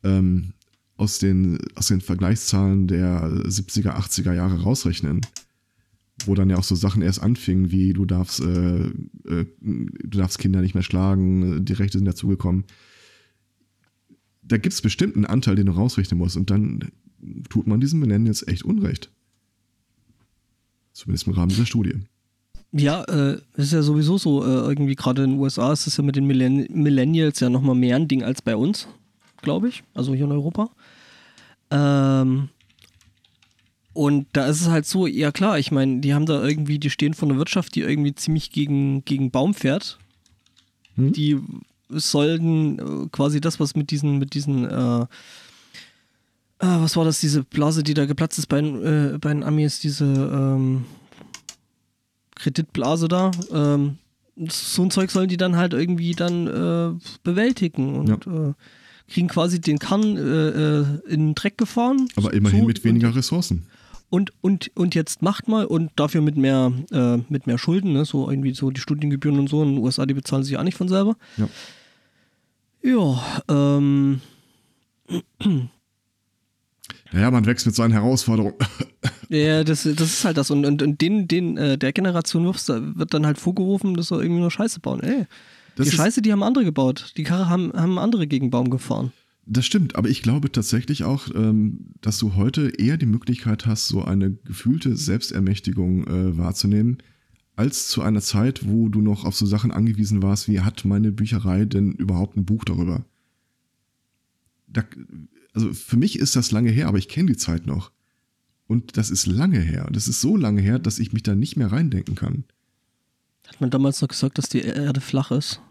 ähm, aus, den, aus den Vergleichszahlen der 70er, 80er Jahre rausrechnen wo dann ja auch so Sachen erst anfingen, wie du darfst, äh, äh, du darfst Kinder nicht mehr schlagen, die Rechte sind dazugekommen. Da gibt es bestimmt einen Anteil, den du rausrechnen musst und dann tut man diesen Millennials echt Unrecht. Zumindest im Rahmen dieser Studie. Ja, äh, ist ja sowieso so, äh, irgendwie gerade in den USA ist es ja mit den Millenn Millennials ja nochmal mehr ein Ding als bei uns, glaube ich. Also hier in Europa. Ähm, und da ist es halt so, ja klar, ich meine, die haben da irgendwie, die stehen vor einer Wirtschaft, die irgendwie ziemlich gegen, gegen Baum fährt. Hm? Die sollten äh, quasi das, was mit diesen, mit diesen, äh, ah, was war das, diese Blase, die da geplatzt ist bei, den, äh, bei den Amis, diese ähm, Kreditblase da, ähm, so ein Zeug sollen die dann halt irgendwie dann äh, bewältigen und äh, kriegen quasi den Kern äh, äh, in den Dreck gefahren. Aber immerhin So, mit weniger Ressourcen. Und, und, und jetzt macht mal und dafür mit mehr, äh, mit mehr Schulden, ne? so irgendwie so die Studiengebühren und so in den USA, die bezahlen sich ja nicht von selber. Ja. Ja, ähm, Naja, man wächst mit seinen Herausforderungen. Ja, das, das ist halt das. Und, und, und den, den, äh, der Generation wird dann halt vorgeworfen, dass sie irgendwie nur Scheiße bauen. Ey, Das die Scheiße, die haben andere gebaut. Die Karre haben, haben andere gegen Baum gefahren. Das stimmt, aber ich glaube tatsächlich auch, ähm, dass du heute eher die Möglichkeit hast, so eine gefühlte Selbstermächtigung äh, wahrzunehmen, als zu einer Zeit, wo du noch auf so Sachen angewiesen warst, wie hat meine Bücherei denn überhaupt ein Buch darüber? Da, also für mich ist das lange her, aber ich kenne die Zeit noch. Und das ist lange her. Das ist so lange her, dass ich mich da nicht mehr reindenken kann. Hat man damals noch gesagt, dass die Erde flach ist?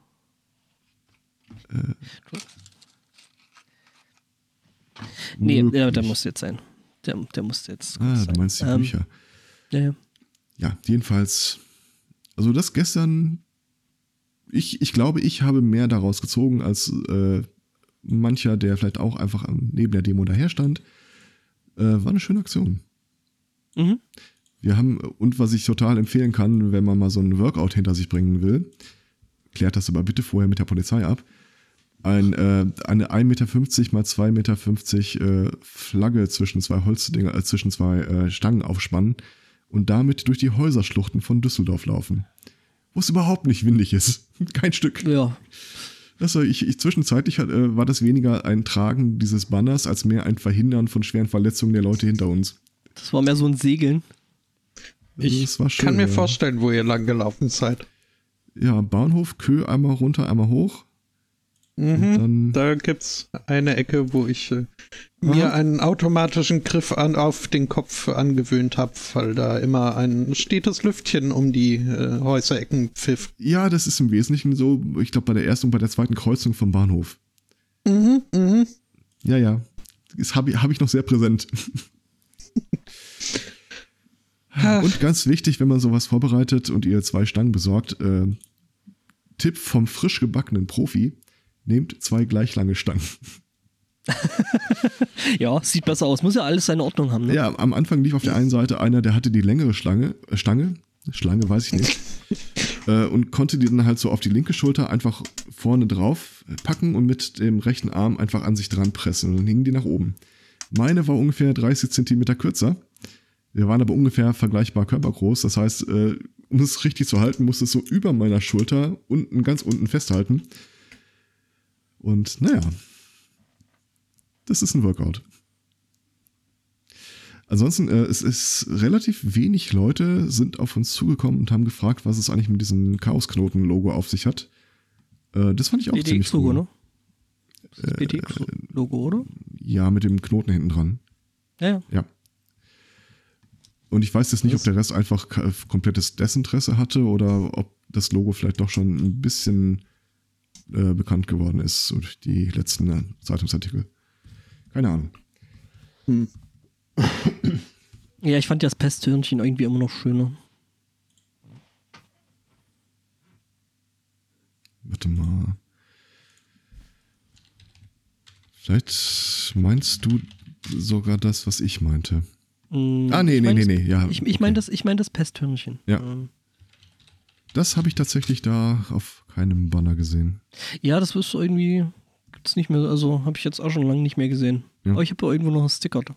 Nee, Möglich. ja, der muss jetzt sein. Der, der muss jetzt Ah, sein. du meinst die Ähm, Bücher. Ja, ja. ja, jedenfalls, also das gestern, ich, ich glaube, ich habe mehr daraus gezogen als äh, mancher, der vielleicht auch einfach neben der Demo daher stand. Äh, war eine schöne Aktion. Mhm. Wir haben, und was ich total empfehlen kann, wenn man mal so einen Workout hinter sich bringen will, klärt das aber bitte vorher mit der Polizei ab. Ein, äh, eine 1,50 Meter mal 2,50 Meter äh, Flagge zwischen zwei Holzdinger, äh, zwischen zwei äh, Stangen aufspannen und damit durch die Häuserschluchten von Düsseldorf laufen. Wo es überhaupt nicht windig ist. Kein Stück. Ja, Also ich, ich zwischenzeitlich äh, war das weniger ein Tragen dieses Banners als mehr ein Verhindern von schweren Verletzungen der Leute hinter uns. das war mehr so ein Segeln. Ich schön, kann mir ja. vorstellen, wo ihr lang gelaufen seid. Ja, Bahnhof, Kö einmal runter, einmal hoch. Mhm. Da gibt's eine Ecke, wo ich äh, mir einen automatischen Griff an, auf den Kopf angewöhnt habe, weil da immer ein stetes Lüftchen um die äh, Häuserecken pfiff. ja, das ist im Wesentlichen so, ich glaube, bei der ersten und bei der zweiten Kreuzung vom Bahnhof. Mhm, mhm. Ja, ja. Das habe ich, hab ich noch sehr präsent. und ganz wichtig, wenn man sowas vorbereitet und ihr zwei Stangen besorgt, äh, Tipp vom frisch gebackenen Profi, nehmt zwei gleich lange Stangen. Ja, sieht besser aus. Muss ja alles seine Ordnung haben, ne? Ja, am Anfang lief auf der einen Seite einer, der hatte die längere Schlange, äh, Stange, Schlange weiß ich nicht, äh, und konnte die dann halt so auf die linke Schulter einfach vorne drauf packen und mit dem rechten Arm einfach an sich dran pressen und dann hingen die nach oben. Meine war ungefähr 30 Zentimeter kürzer. Wir waren aber ungefähr vergleichbar körpergroß. Das heißt, äh, um es richtig zu halten, musste es so über meiner Schulter unten, ganz unten festhalten. Und naja, das ist ein Workout. Ansonsten, äh, es ist relativ wenig Leute sind auf uns zugekommen und haben gefragt, was es eigentlich mit diesem Chaosknoten-Logo auf sich hat. Äh, das fand ich auch ziemlich BTX-Logo, cool. ne? Das BTX-Logo, oder? Ja, mit dem Knoten hinten dran. Ja, ja. Ja. Und ich weiß jetzt nicht, ob der Rest einfach komplettes Desinteresse hatte oder ob das Logo vielleicht doch schon ein bisschen äh, bekannt geworden ist durch die letzten äh, Zeitungsartikel. Keine Ahnung. Ja, ich fand ja das Pesthörnchen irgendwie immer noch schöner. Warte mal. Vielleicht meinst du sogar das, was ich meinte. Mm, Ah, nee, ich nee, mein nee, nee, ja, Ich, ich okay. meine das, ich mein das Pesthörnchen. Ja. Ähm, Das habe ich tatsächlich da auf keinem Banner gesehen. ja, das wirst du irgendwie. Gibt's nicht mehr, also habe ich jetzt auch schon lange nicht mehr gesehen. Ja. Aber ich habe da irgendwo noch einen Sticker. da.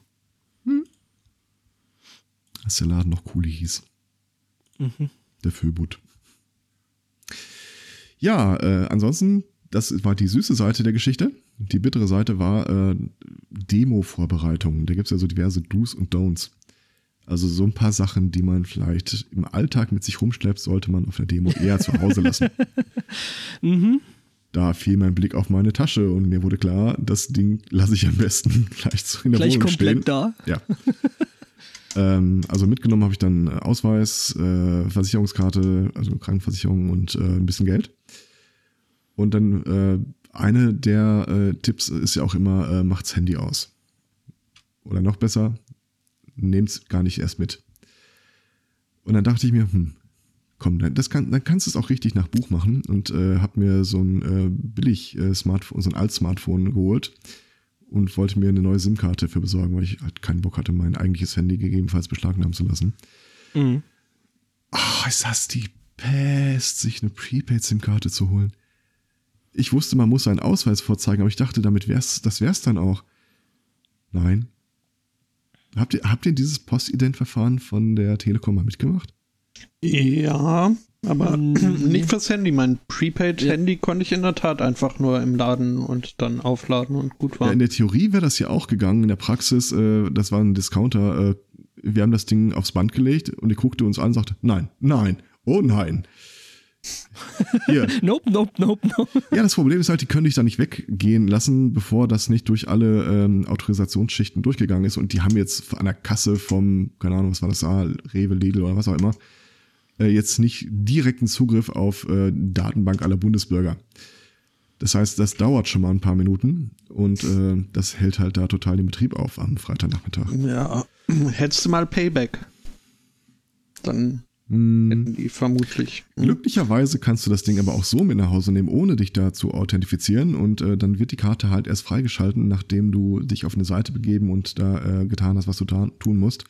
Dass der Laden noch Kuli hieß. Mhm. Der Föbut. Ja, äh, ansonsten, das war die süße Seite der Geschichte. Die bittere Seite war äh, Demo-Vorbereitungen. Da gibt es ja so diverse Do's und Don'ts. Also so ein paar Sachen, die man vielleicht im Alltag mit sich rumschleppt, sollte man auf der Demo eher zu Hause lassen. Mhm. Da fiel mein Blick auf meine Tasche und mir wurde klar, das Ding lasse ich am besten gleich so in der Gleich Wohnung komplett stehen. da. Ja. ähm, also mitgenommen habe ich dann äh, Ausweis, äh, Versicherungskarte, also Krankenversicherung und äh, ein bisschen Geld. Und dann äh, eine der äh, Tipps ist ja auch immer, äh, macht's Handy aus. Oder noch besser, nehmt's gar nicht erst mit. Und dann dachte ich mir, hm, komm, dann, das kann, dann kannst du es auch richtig nach Buch machen und äh, habe mir so ein äh, billig äh, Smartphone, so ein Alt-Smartphone geholt und wollte mir eine neue SIM-Karte für besorgen, weil ich halt keinen Bock hatte, mein eigentliches Handy gegebenenfalls beschlagnahmen zu lassen. Mhm. Oh, ist das die Pest, sich eine Prepaid-SIM-Karte zu holen. Ich wusste, man muss seinen Ausweis vorzeigen, aber ich dachte, damit wär's, das wär's dann auch. Nein. Habt ihr, habt ihr dieses Postident-Verfahren von der Telekom mal mitgemacht? Ja, aber Mm, nicht fürs Handy. Mein Prepaid-Handy konnte ich in der Tat einfach nur im Laden und dann aufladen und gut Ja, war. in der Theorie wäre das ja auch gegangen. In der Praxis, äh, das war ein Discounter. Äh, wir haben das Ding aufs Band gelegt und er guckte uns an und sagte, nein, nein, oh nein. Hier. Nope, nope, nope, nope. Ja, das Problem ist halt, die können dich da nicht weggehen lassen, bevor das nicht durch alle ähm, Autorisationsschichten durchgegangen ist. Und die haben jetzt an der Kasse vom, keine Ahnung, was war das da, Rewe, Lidl oder was auch immer, äh, jetzt nicht direkten Zugriff auf äh, Datenbank aller Bundesbürger. Das heißt, das dauert schon mal ein paar Minuten und äh, das hält halt da total den Betrieb auf am Freitagnachmittag. Ja, hättest du mal Payback. Dann. Hätten die vermutlich. Glücklicherweise kannst du das Ding aber auch so mit nach Hause nehmen, ohne dich da zu authentifizieren. Und äh, dann wird die Karte halt erst freigeschalten, nachdem du dich auf eine Seite begeben und da äh, getan hast, was du tun musst.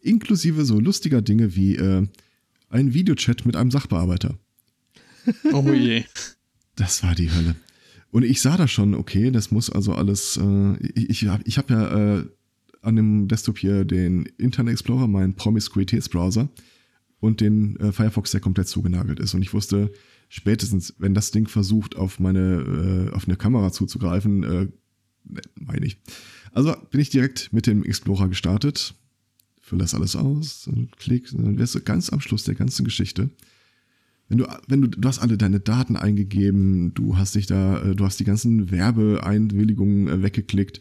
Inklusive so lustiger Dinge wie äh, ein Videochat mit einem Sachbearbeiter. Oh je. Das war die Hölle. Und ich sah da schon, okay, das muss also alles. Äh, ich ich habe ich hab ja äh, an dem Desktop hier den Internet Explorer, meinen Promiskuitätsbrowser und den äh, Firefox, der komplett zugenagelt ist. Und ich wusste, spätestens, wenn das Ding versucht, auf meine, äh, auf eine Kamera zuzugreifen, äh, ne, meine ich. Also bin ich direkt mit dem Explorer gestartet, fülle das alles aus, und klick, dann wärst du ganz am Schluss der ganzen Geschichte. Wenn du, wenn du, du hast alle deine Daten eingegeben, du hast dich da, äh, du hast die ganzen Werbeeinwilligungen äh, weggeklickt,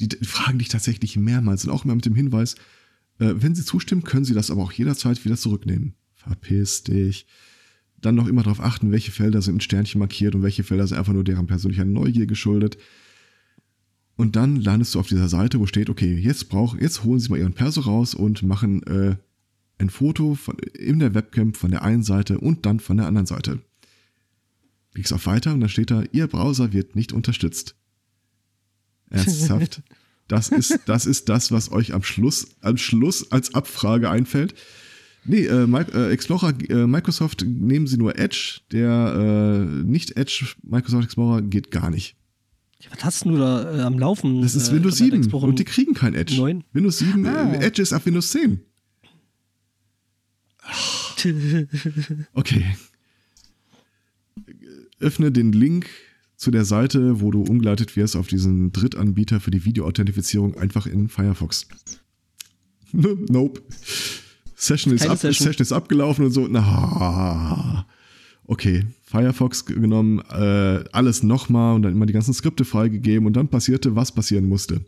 die fragen dich tatsächlich mehrmals und auch immer mit dem Hinweis, wenn sie zustimmen, können sie das aber auch jederzeit wieder zurücknehmen. Verpiss dich. Dann noch immer darauf achten, welche Felder sind mit Sternchen markiert und welche Felder sind einfach nur deren persönlicher Neugier geschuldet. Und dann landest du auf dieser Seite, wo steht, okay, jetzt brauch, jetzt holen Sie mal Ihren Perso raus und machen äh, ein Foto von, in der Webcam von der einen Seite und dann von der anderen Seite. Klickst auf Weiter und dann steht da, Ihr Browser wird nicht unterstützt. Ernsthaft? Das ist, das ist das, was euch am Schluss, am Schluss als Abfrage einfällt. Nee, äh, äh, Explorer, äh, Microsoft nehmen sie nur Edge. Der äh, nicht Edge Microsoft Explorer geht gar nicht. Was hast du da äh, am Laufen? Das ist äh, Windows Internet 7 Explorer? und die kriegen kein Edge. 9? Windows 7, Ah. äh, Edge ist ab Windows 10. Okay. Öffne den Link zu der Seite, wo du umgeleitet wirst auf diesen Drittanbieter für die Videoauthentifizierung einfach in Firefox. nope. Session ist, ab, Session. Session ist abgelaufen und so. Na, okay. Firefox genommen, äh, alles nochmal und dann immer die ganzen Skripte freigegeben und dann passierte, was passieren musste.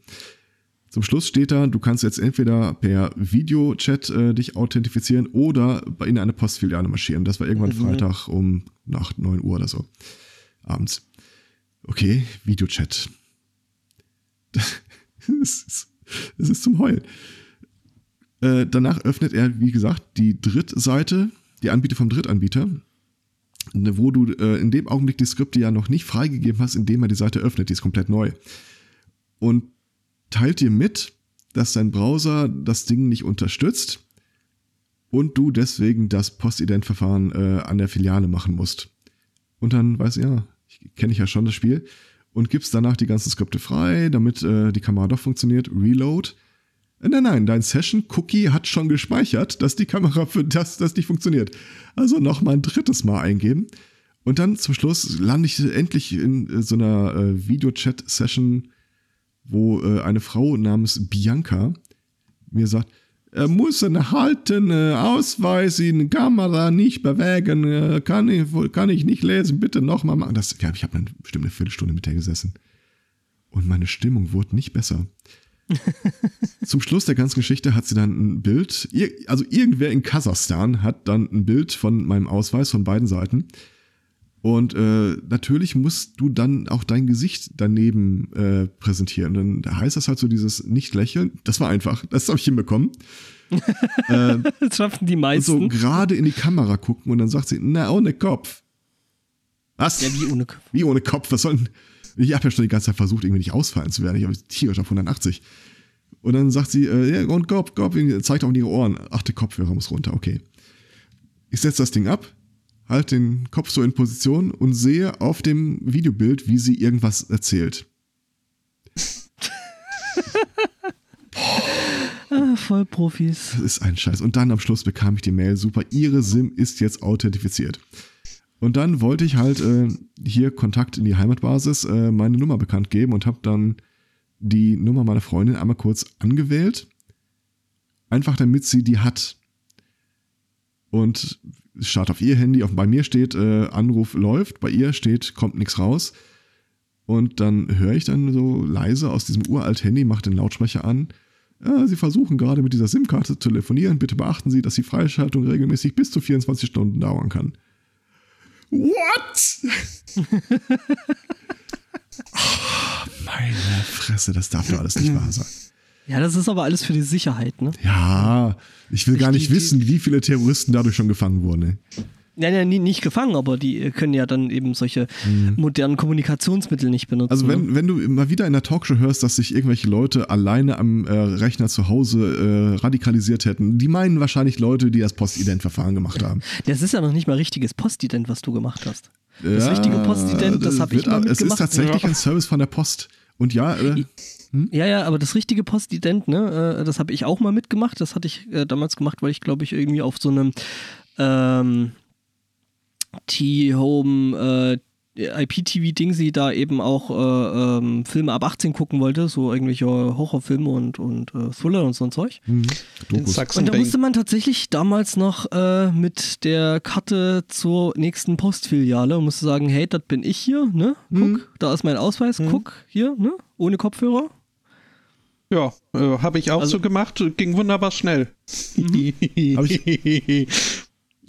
Zum Schluss steht da, du kannst jetzt entweder per Videochat äh, dich authentifizieren oder in eine Postfiliale marschieren. Das war irgendwann Mhm. Freitag um nach 9 Uhr oder so. Abends. Okay, Videochat. Es ist, ist zum Heulen. Äh, danach öffnet er, wie gesagt, die Drittseite, die Anbieter vom Drittanbieter, ne, wo du äh, in dem Augenblick die Skripte ja noch nicht freigegeben hast, indem er die Seite öffnet. Die ist komplett neu. Und teilt dir mit, dass dein Browser das Ding nicht unterstützt und du deswegen das Postident-Verfahren äh, an der Filiale machen musst. Und dann weiß ja, kenne ich ja schon das Spiel und gibst danach die ganzen Skripte frei, damit äh, die Kamera doch funktioniert. Reload. Äh, Nein, nein, dein Session-Cookie hat schon gespeichert, dass die Kamera für das, das nicht funktioniert. Also nochmal ein drittes Mal eingeben. Und dann zum Schluss lande ich endlich in äh, so einer äh, Videochat-Session, wo äh, eine Frau namens Bianca mir sagt, er muss einen halten äh, Ausweis in Kamera nicht bewegen, äh, kann, ich, kann ich nicht lesen, bitte nochmal machen. Das, ja, ich habe eine bestimmt eine Viertelstunde mit der gesessen. Und meine Stimmung wurde nicht besser. Zum Schluss der ganzen Geschichte hat sie dann ein Bild, also irgendwer in Kasachstan hat dann ein Bild von meinem Ausweis von beiden Seiten. Und äh, natürlich musst du dann auch dein Gesicht daneben äh, präsentieren. Und dann heißt das halt so dieses Nicht-Lächeln. Das war einfach. Das habe ich hinbekommen. äh, Das schaffen die und so meisten. gerade in die Kamera gucken und dann sagt sie, na, ohne Kopf. Was? ja, wie ohne Kopf. Wie ohne Kopf? Was soll denn? Ich habe ja schon die ganze Zeit versucht, irgendwie nicht ausfallen zu werden. Ich habe tierisch auf 180. Und dann sagt sie, äh, ja, und Kopf, Kopf, zeigt auch in ihre Ohren. Ach, der Kopfhörer muss runter, okay. Ich setze das Ding ab, halte den Kopf so in Position und sehe auf dem Videobild, wie sie irgendwas erzählt. Ah, voll Profis. Das ist ein Scheiß. Und dann am Schluss bekam ich die Mail, super, Ihre SIM ist jetzt authentifiziert. Und dann wollte ich halt äh, hier Kontakt in die Heimatbasis äh, meine Nummer bekannt geben und habe dann die Nummer meiner Freundin einmal kurz angewählt. Einfach damit sie die hat. Und start auf ihr Handy, auf, bei mir steht äh, Anruf läuft, bei ihr steht kommt nichts raus. Und dann höre ich dann so leise aus diesem uralt Handy, mache den Lautsprecher an. Ja, Sie versuchen gerade mit dieser SIM-Karte zu telefonieren. Bitte beachten Sie, dass die Freischaltung regelmäßig bis zu 24 Stunden dauern kann. What? oh, meine Fresse, das darf doch alles nicht wahr sein. Ja, das ist aber alles für die Sicherheit, ne? Ja, ich will gar nicht die- wissen, wie viele Terroristen dadurch schon gefangen wurden. ey. Nein, nein, nicht gefangen, aber die können ja dann eben solche modernen Kommunikationsmittel nicht benutzen. Also ne? wenn, wenn du mal wieder in der Talkshow hörst, dass sich irgendwelche Leute alleine am äh, Rechner zu Hause äh, radikalisiert hätten, die meinen wahrscheinlich Leute, die das Postident-Verfahren gemacht haben. Das ist ja noch nicht mal richtiges Postident, was du gemacht hast. Das Ja, richtige Postident, das habe ich mal Es ist tatsächlich ein Service von der Post. Und ja, äh, Ja, ja, aber das richtige Postident, ne, äh, das habe ich auch mal mitgemacht. Das hatte ich äh, damals gemacht, weil ich, glaube ich, irgendwie auf so einem ähm, T-Home äh, IPTV-Ding sie da eben auch äh, ähm, Filme ab 18 gucken wollte, so irgendwelche Horrorfilme und, und äh, Thriller und so ein Zeug. hm. Sachsen Und da musste man tatsächlich damals noch äh, mit der Karte zur nächsten Postfiliale und musste sagen, hey, das bin ich hier, ne? Guck, Mhm. da ist mein Ausweis, guck, hier, ne? Ohne Kopfhörer. Ja, äh, habe ich auch Also- so gemacht, ging wunderbar schnell. Hab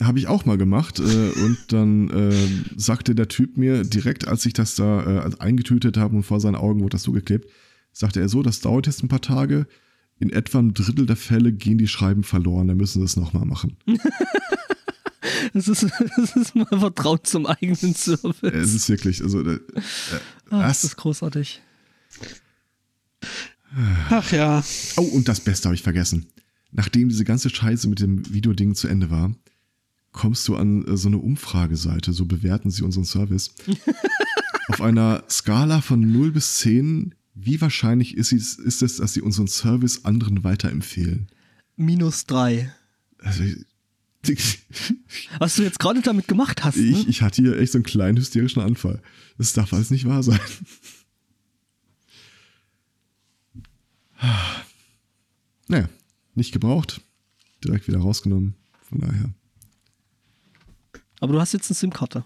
Habe ich auch mal gemacht äh, und dann äh, sagte der Typ mir direkt, als ich das da äh, eingetütet habe und vor seinen Augen wurde das so geklebt, sagte er so, das dauert jetzt ein paar Tage. In etwa ein Drittel der Fälle gehen die Schreiben verloren, dann müssen sie es nochmal machen. Das ist, das ist mal Vertrauen zum eigenen Service. es ist wirklich, also äh, Ach, das- das ist großartig. Ach ja. Oh, und das Beste habe ich vergessen. Nachdem diese ganze Scheiße mit dem Videoding zu Ende war, kommst du an äh, so eine Umfrageseite, so bewerten sie unseren Service. Auf einer Skala von 0 bis 10, wie wahrscheinlich ist es, ist es, dass sie unseren Service anderen weiterempfehlen? Minus drei. Also, ich, Was du jetzt gerade damit gemacht hast, ne? ich, ich hatte hier echt so einen kleinen hysterischen Anfall. Das darf alles nicht wahr sein. Naja, nicht gebraucht, direkt wieder rausgenommen. Von daher. Aber du hast jetzt eine SIM-Karte.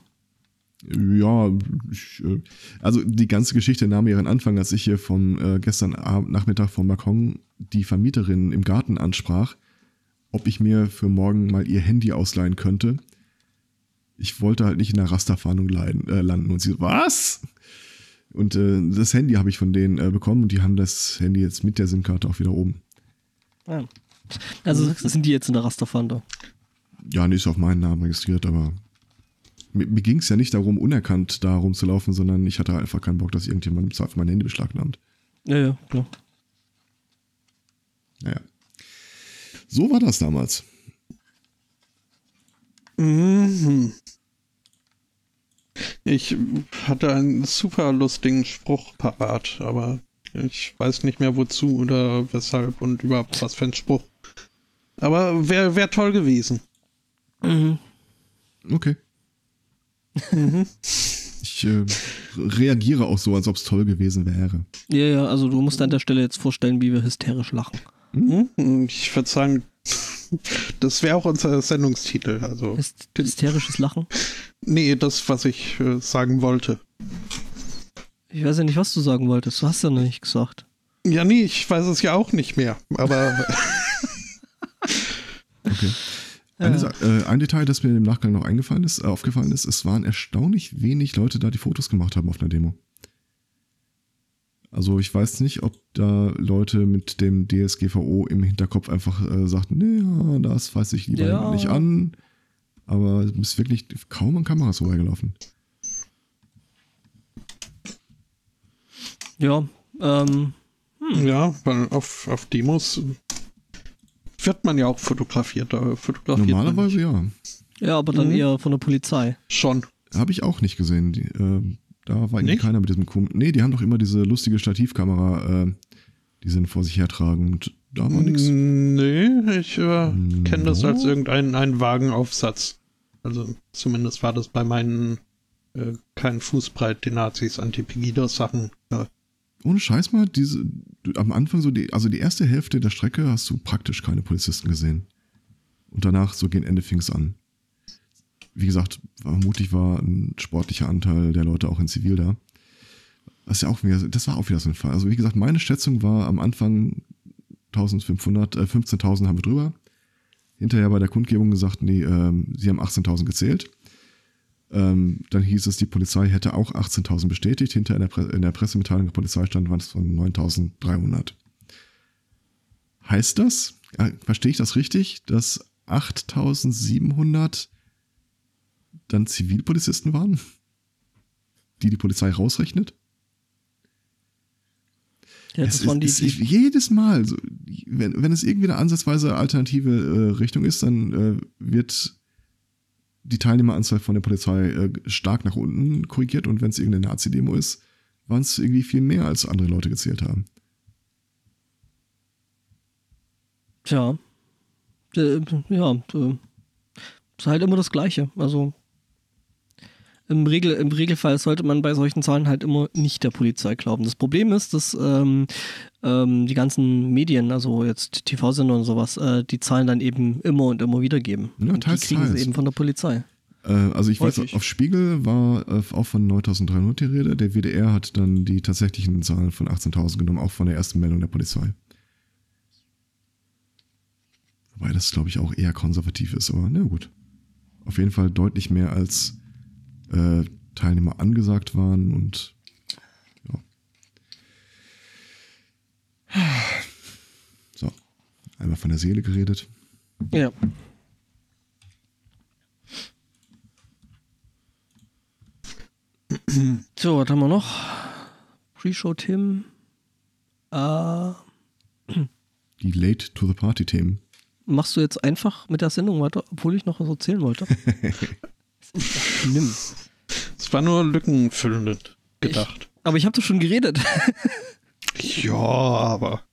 Ja, ich, äh, also die ganze Geschichte nahm ihren Anfang, als ich hier vom äh, gestern Abend, Nachmittag vom Balkon die Vermieterin im Garten ansprach, ob ich mir für morgen mal ihr Handy ausleihen könnte. Ich wollte halt nicht in der Rasterfahndung leiden, äh, landen und sie so, was? Und äh, das Handy habe ich von denen äh, bekommen und die haben das Handy jetzt mit der SIM-Karte auch wieder oben. Ja. Also sind die jetzt in der Rasterfahndung. Ja, nicht auf meinen Namen registriert, aber mir, mir ging es ja nicht darum, unerkannt da rumzulaufen, sondern ich hatte einfach keinen Bock, dass irgendjemand im Zweifel mein Handy beschlagnahmt. Ja, ja, klar. Naja. So war das damals. Mhm. Ich hatte einen super lustigen Spruch parat, aber ich weiß nicht mehr wozu oder weshalb und überhaupt was für ein Spruch. Aber wäre wär toll gewesen. Mhm. Okay. Ich äh, reagiere auch so, als ob es toll gewesen wäre. Ja, ja, also du musst an der Stelle jetzt vorstellen, wie wir hysterisch lachen. Mhm. Ich würde sagen, das wäre auch unser Sendungstitel. Also, Hyst hysterisches Lachen. nee, das, was ich äh, sagen wollte. Ich weiß ja nicht, was du sagen wolltest. Du hast ja noch nicht gesagt. Ja, nee, ich weiß es ja auch nicht mehr. Aber Okay. Eine, Sa- äh, ein Detail, das mir im Nachgang noch eingefallen ist, äh, aufgefallen ist, es waren erstaunlich wenig Leute da, die Fotos gemacht haben auf einer Demo. Also ich weiß nicht, ob da Leute mit dem DSGVO im Hinterkopf einfach äh, sagten, nee, das weiß ich lieber Ja. nicht an. Aber es ist wirklich kaum an Kameras vorbeigelaufen. Ja, ähm, ja, weil auf, auf Demos wird man ja auch fotografiert. Da fotografiert Normalerweise ja. ja, aber dann Mhm. eher von der Polizei. schon. Habe ich auch nicht gesehen. Die, äh, da war irgendwie keiner mit diesem Kum Nee, die haben doch immer diese lustige Stativkamera, äh, die sie vor sich hertragen. Und Da war nichts. Nee, ich äh, kenne das No. als irgendein ein Wagenaufsatz. Also zumindest war das bei meinen äh, kein Fußbreit die Nazis Anti-Pegida-Sachen. Ja. Ohne Scheiß mal, diese, am Anfang so die, also die erste Hälfte der Strecke hast du praktisch keine Polizisten gesehen. Und danach so gegen Ende fing es an. Wie gesagt, vermutlich war ein sportlicher Anteil der Leute auch in Zivil da. Das ja auch wieder, das war auch wieder so ein Fall. Also wie gesagt, meine Schätzung war am Anfang 1500, äh, 15.000 haben wir drüber. Hinterher bei der Kundgebung gesagt, nee, ähm, sie haben 18.000 gezählt. Ähm, dann hieß es, die Polizei hätte auch 18.000 bestätigt. Hinter in der, Pre in der Pressemitteilung der Polizei stand, waren es von 9.300. Heißt das, äh, verstehe ich das richtig, dass 8.700 dann Zivilpolizisten waren, die die Polizei rausrechnet? Ja, es das waren die, ist, die, ich, jedes Mal, so, wenn, wenn es irgendwie eine ansatzweise alternative äh, Richtung ist, dann äh, wird die Teilnehmeranzahl von der Polizei äh, stark nach unten korrigiert und wenn es irgendeine Nazi-Demo ist, waren es irgendwie viel mehr, als andere Leute gezählt haben. Tja. Äh, ja, äh, ist halt immer das Gleiche. Also im, Regel, im Regelfall sollte man bei solchen Zahlen halt immer nicht der Polizei glauben. Das Problem ist, dass ähm, ähm, die ganzen Medien, also jetzt TV-Sender und sowas, äh, die Zahlen dann eben immer und immer wieder geben. Ja, und die kriegen teils. sie eben von der Polizei. Äh, also ich weiß, auf Spiegel war äh, auch von 9300 die Rede. Der WDR hat dann die tatsächlichen Zahlen von 18.000 genommen, auch von der ersten Meldung der Polizei. Wobei das, glaube ich, auch eher konservativ ist, aber na gut. Auf jeden Fall deutlich mehr als äh, Teilnehmer angesagt waren und ja. So, einmal von der Seele geredet. Ja. So, was haben wir noch? Pre-Show Tim. Äh, Die Late to the Party Themen. machst du jetzt einfach mit der Sendung weiter, obwohl ich noch was erzählen wollte? das ist ja schlimm. Es war nur lückenfüllend gedacht. Aber ich habe doch schon geredet. Ja, aber.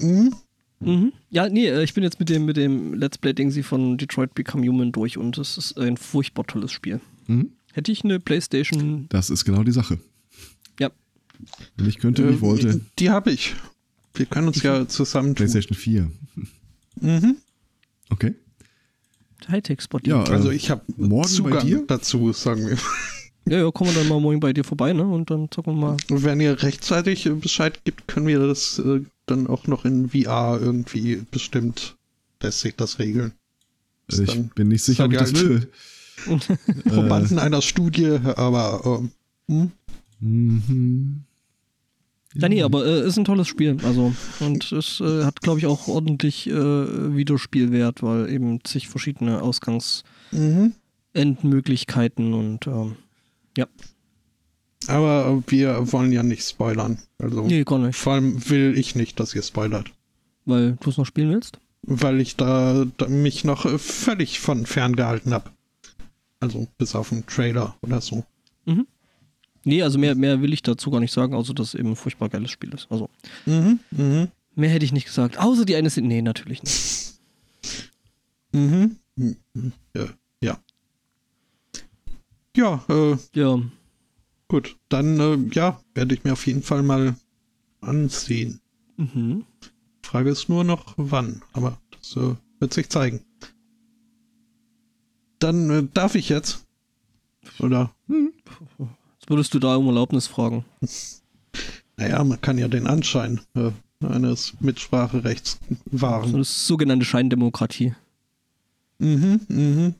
Hm? mhm. Ja, nee, äh, ich bin jetzt mit dem, mit dem Let's Play-Ding sie von Detroit Become Human durch und es ist ein furchtbar tolles Spiel. Mhm. Hätte ich eine Playstation. Das ist genau die Sache. Ja. Wenn ich könnte, wie ich Äh, wollte. Die habe ich. Wir können uns ja zusammen. PlayStation 4. Mhm. Okay. Hightech-Spot. Ja, Also ich habe morgen bei Zugang dir? dazu, sagen wir. ja, ja, kommen wir dann mal morgen bei dir vorbei, ne? Und dann zocken wir mal. Und wenn ihr rechtzeitig Bescheid gibt, können wir das äh, dann auch noch in VR irgendwie bestimmt lässt sich das regeln. Ist ich dann- bin nicht sicher, ob ich das will. Probanden einer Studie, aber ähm, hm? Mhm. Ja, nee, aber äh, ist ein tolles Spiel. Also, und es äh, hat, glaube ich, auch ordentlich äh, Videospielwert, weil eben zig verschiedene Ausgangsendmöglichkeiten Mhm. und ähm, ja. aber wir wollen ja nicht spoilern. Also Nee, gar nicht. vor allem will ich nicht, dass ihr spoilert. Weil du es noch spielen willst? Weil ich da, da mich noch völlig von ferngehalten habe. Also bis auf einen Trailer oder so. Nee, also mehr, mehr will ich dazu gar nicht sagen, außer dass es eben ein furchtbar geiles Spiel ist. Also, Mhm, mhm, mehr hätte ich nicht gesagt. Außer die eine sind. Nee, natürlich nicht. mhm. mhm, Ja, ja. Ja, äh, Ja. gut. Dann, äh, ja, werde ich mir auf jeden Fall mal ansehen. Mhm. Frage ist nur noch, wann. Aber das äh, wird sich zeigen. Dann äh, darf ich jetzt. Oder? Jetzt würdest du da um Erlaubnis fragen. Naja, man kann ja den Anschein äh, eines Mitspracherechts wahren. das ist sogenannte Scheindemokratie. Mhm, mhm.